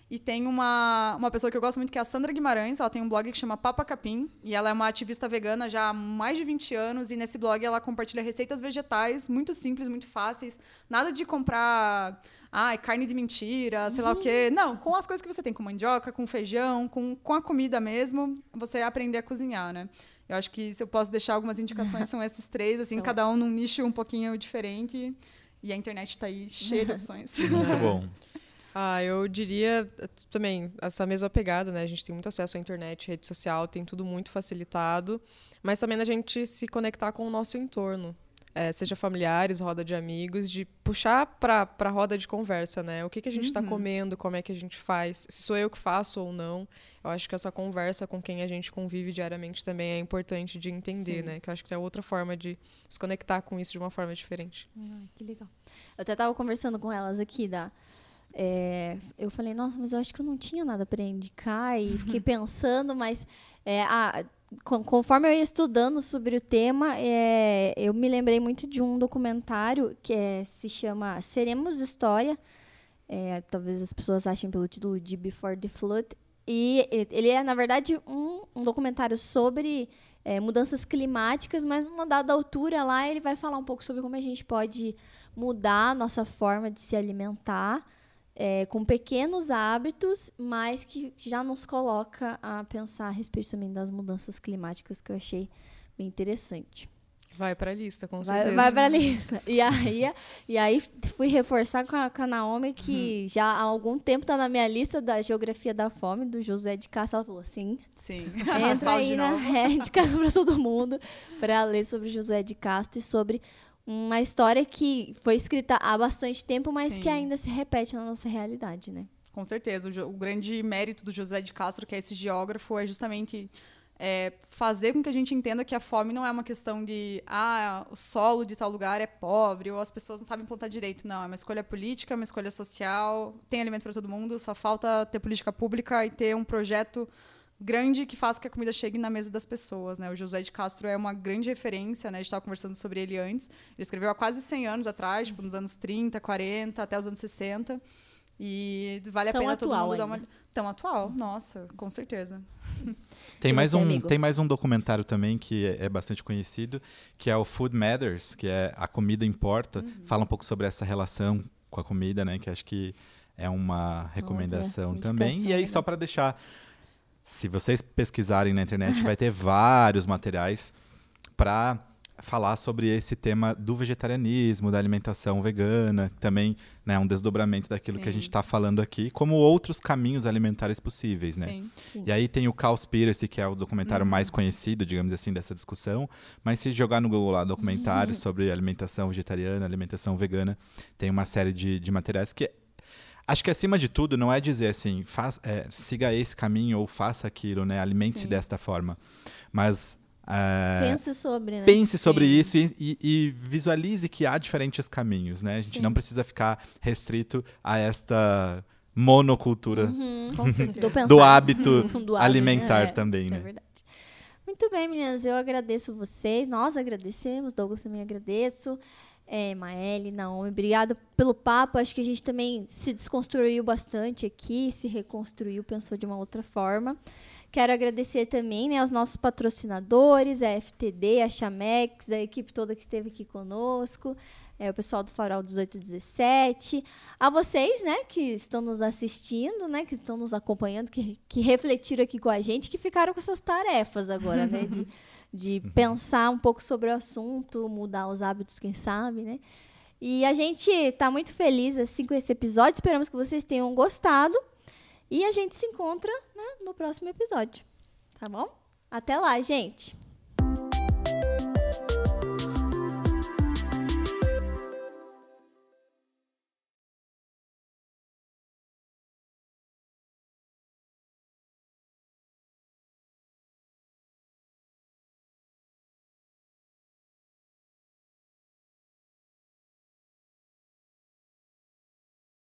e tem uma, uma pessoa que eu gosto muito, que é a Sandra Guimarães. Ela tem um blog que chama Papa Capim. E ela é uma ativista vegana já há mais de 20 anos. E nesse blog ela compartilha receitas vegetais muito simples, muito fáceis. Nada de comprar ah, carne de mentira, sei uhum. lá o quê. Não, com as coisas que você tem, com mandioca, com feijão, com, com a comida mesmo, você aprender a cozinhar, né? Eu acho que se eu posso deixar algumas indicações, são esses três, assim, então. cada um num nicho um pouquinho diferente. E a internet está aí cheia de opções. Muito bom. Ah, eu diria também essa mesma pegada, né? A gente tem muito acesso à internet, rede social, tem tudo muito facilitado, mas também a gente se conectar com o nosso entorno, é, seja familiares, roda de amigos, de puxar para a roda de conversa, né? O que, que a gente está uhum. comendo, como é que a gente faz, se sou eu que faço ou não. Eu acho que essa conversa com quem a gente convive diariamente também é importante de entender, Sim. né? Que eu acho que é outra forma de se conectar com isso de uma forma diferente. Ai, que legal. Eu até estava conversando com elas aqui da é, eu falei, nossa, mas eu acho que eu não tinha nada para indicar e fiquei pensando, mas é, a, conforme eu ia estudando sobre o tema, é, eu me lembrei muito de um documentário que é, se chama Seremos História. É, talvez as pessoas achem pelo título de Before the Flood. E ele é, na verdade, um, um documentário sobre é, mudanças climáticas, mas numa dada altura lá ele vai falar um pouco sobre como a gente pode mudar a nossa forma de se alimentar é, com pequenos hábitos, mas que já nos coloca a pensar a respeito também das mudanças climáticas, que eu achei bem interessante. Vai para a lista, com certeza. Vai para a lista. E aí, e aí fui reforçar com a, com a Naomi, que uhum. já há algum tempo está na minha lista da Geografia da Fome, do José de Castro. Ela falou, sim. Sim. Entra aí na rede de casa para todo mundo para ler sobre Josué de Castro e sobre uma história que foi escrita há bastante tempo, mas Sim. que ainda se repete na nossa realidade, né? Com certeza. O, o, grande mérito do José de Castro, que é esse geógrafo, é justamente é, fazer com que a gente entenda que a fome não é uma questão de ah, o solo de tal lugar é pobre ou as pessoas não sabem plantar direito. Não, é uma escolha política, é uma escolha social, tem alimento para todo mundo, só falta ter política pública e ter um projeto grande que faça que a comida chegue na mesa das pessoas, né? O José de Castro é uma grande referência, né? A gente estava conversando sobre ele antes. Ele escreveu há quase 100 anos atrás, tipo, nos anos 30, 40, até os anos 60. E vale a Tão pena todo atual mundo dar uma... ainda. Tão atual, nossa, com certeza. Tem mais, um, amigo? tem mais um documentário também que é, é bastante conhecido, que é o Food Matters, que é A Comida Importa. Uhum. Fala um pouco sobre essa relação com a comida, né? Que acho que é uma recomendação também. E aí, só para deixar, se vocês pesquisarem na internet, vai ter vários materiais para falar sobre esse tema do vegetarianismo, da alimentação vegana, que também né, é um desdobramento daquilo que a Sim. gente está falando aqui, como outros caminhos alimentares possíveis, né? Sim. E aí tem o Cowspiracy, que é o documentário Uhum. mais conhecido, digamos assim, dessa discussão. Mas se jogar no Google lá documentário Uhum. sobre alimentação vegetariana, alimentação vegana, tem uma série de, de materiais que. Acho que acima de tudo não é dizer assim, faz, é, siga esse caminho ou faça aquilo, né? Alimente-se Sim. desta forma. Mas é, Pense sobre, né? pense sobre Sim. isso e, e- e visualize que há diferentes caminhos, né? A gente Sim. não precisa ficar restrito a esta monocultura Uhum. Do hábito Do alimentar é, também, isso né? É verdade. Muito bem, meninas. Eu agradeço vocês. Nós agradecemos. Douglas também agradeço. É, Maeli, Naomi, obrigada pelo papo. Acho que a gente também se desconstruiu bastante aqui, se reconstruiu, pensou de uma outra forma. Quero agradecer também né, aos nossos patrocinadores, a FTD, a Chamex, a equipe toda que esteve aqui conosco, é, o pessoal do Farol 1817, a vocês, né, que estão nos assistindo, né, que estão nos acompanhando, que, que refletiram aqui com a gente, que ficaram com essas tarefas agora, né, de, de pensar um pouco sobre o assunto, mudar os hábitos, quem sabe, né. E a gente está muito feliz assim com esse episódio. Esperamos que vocês tenham gostado. E a gente se encontra né, no próximo episódio. Tá bom? Até lá, gente!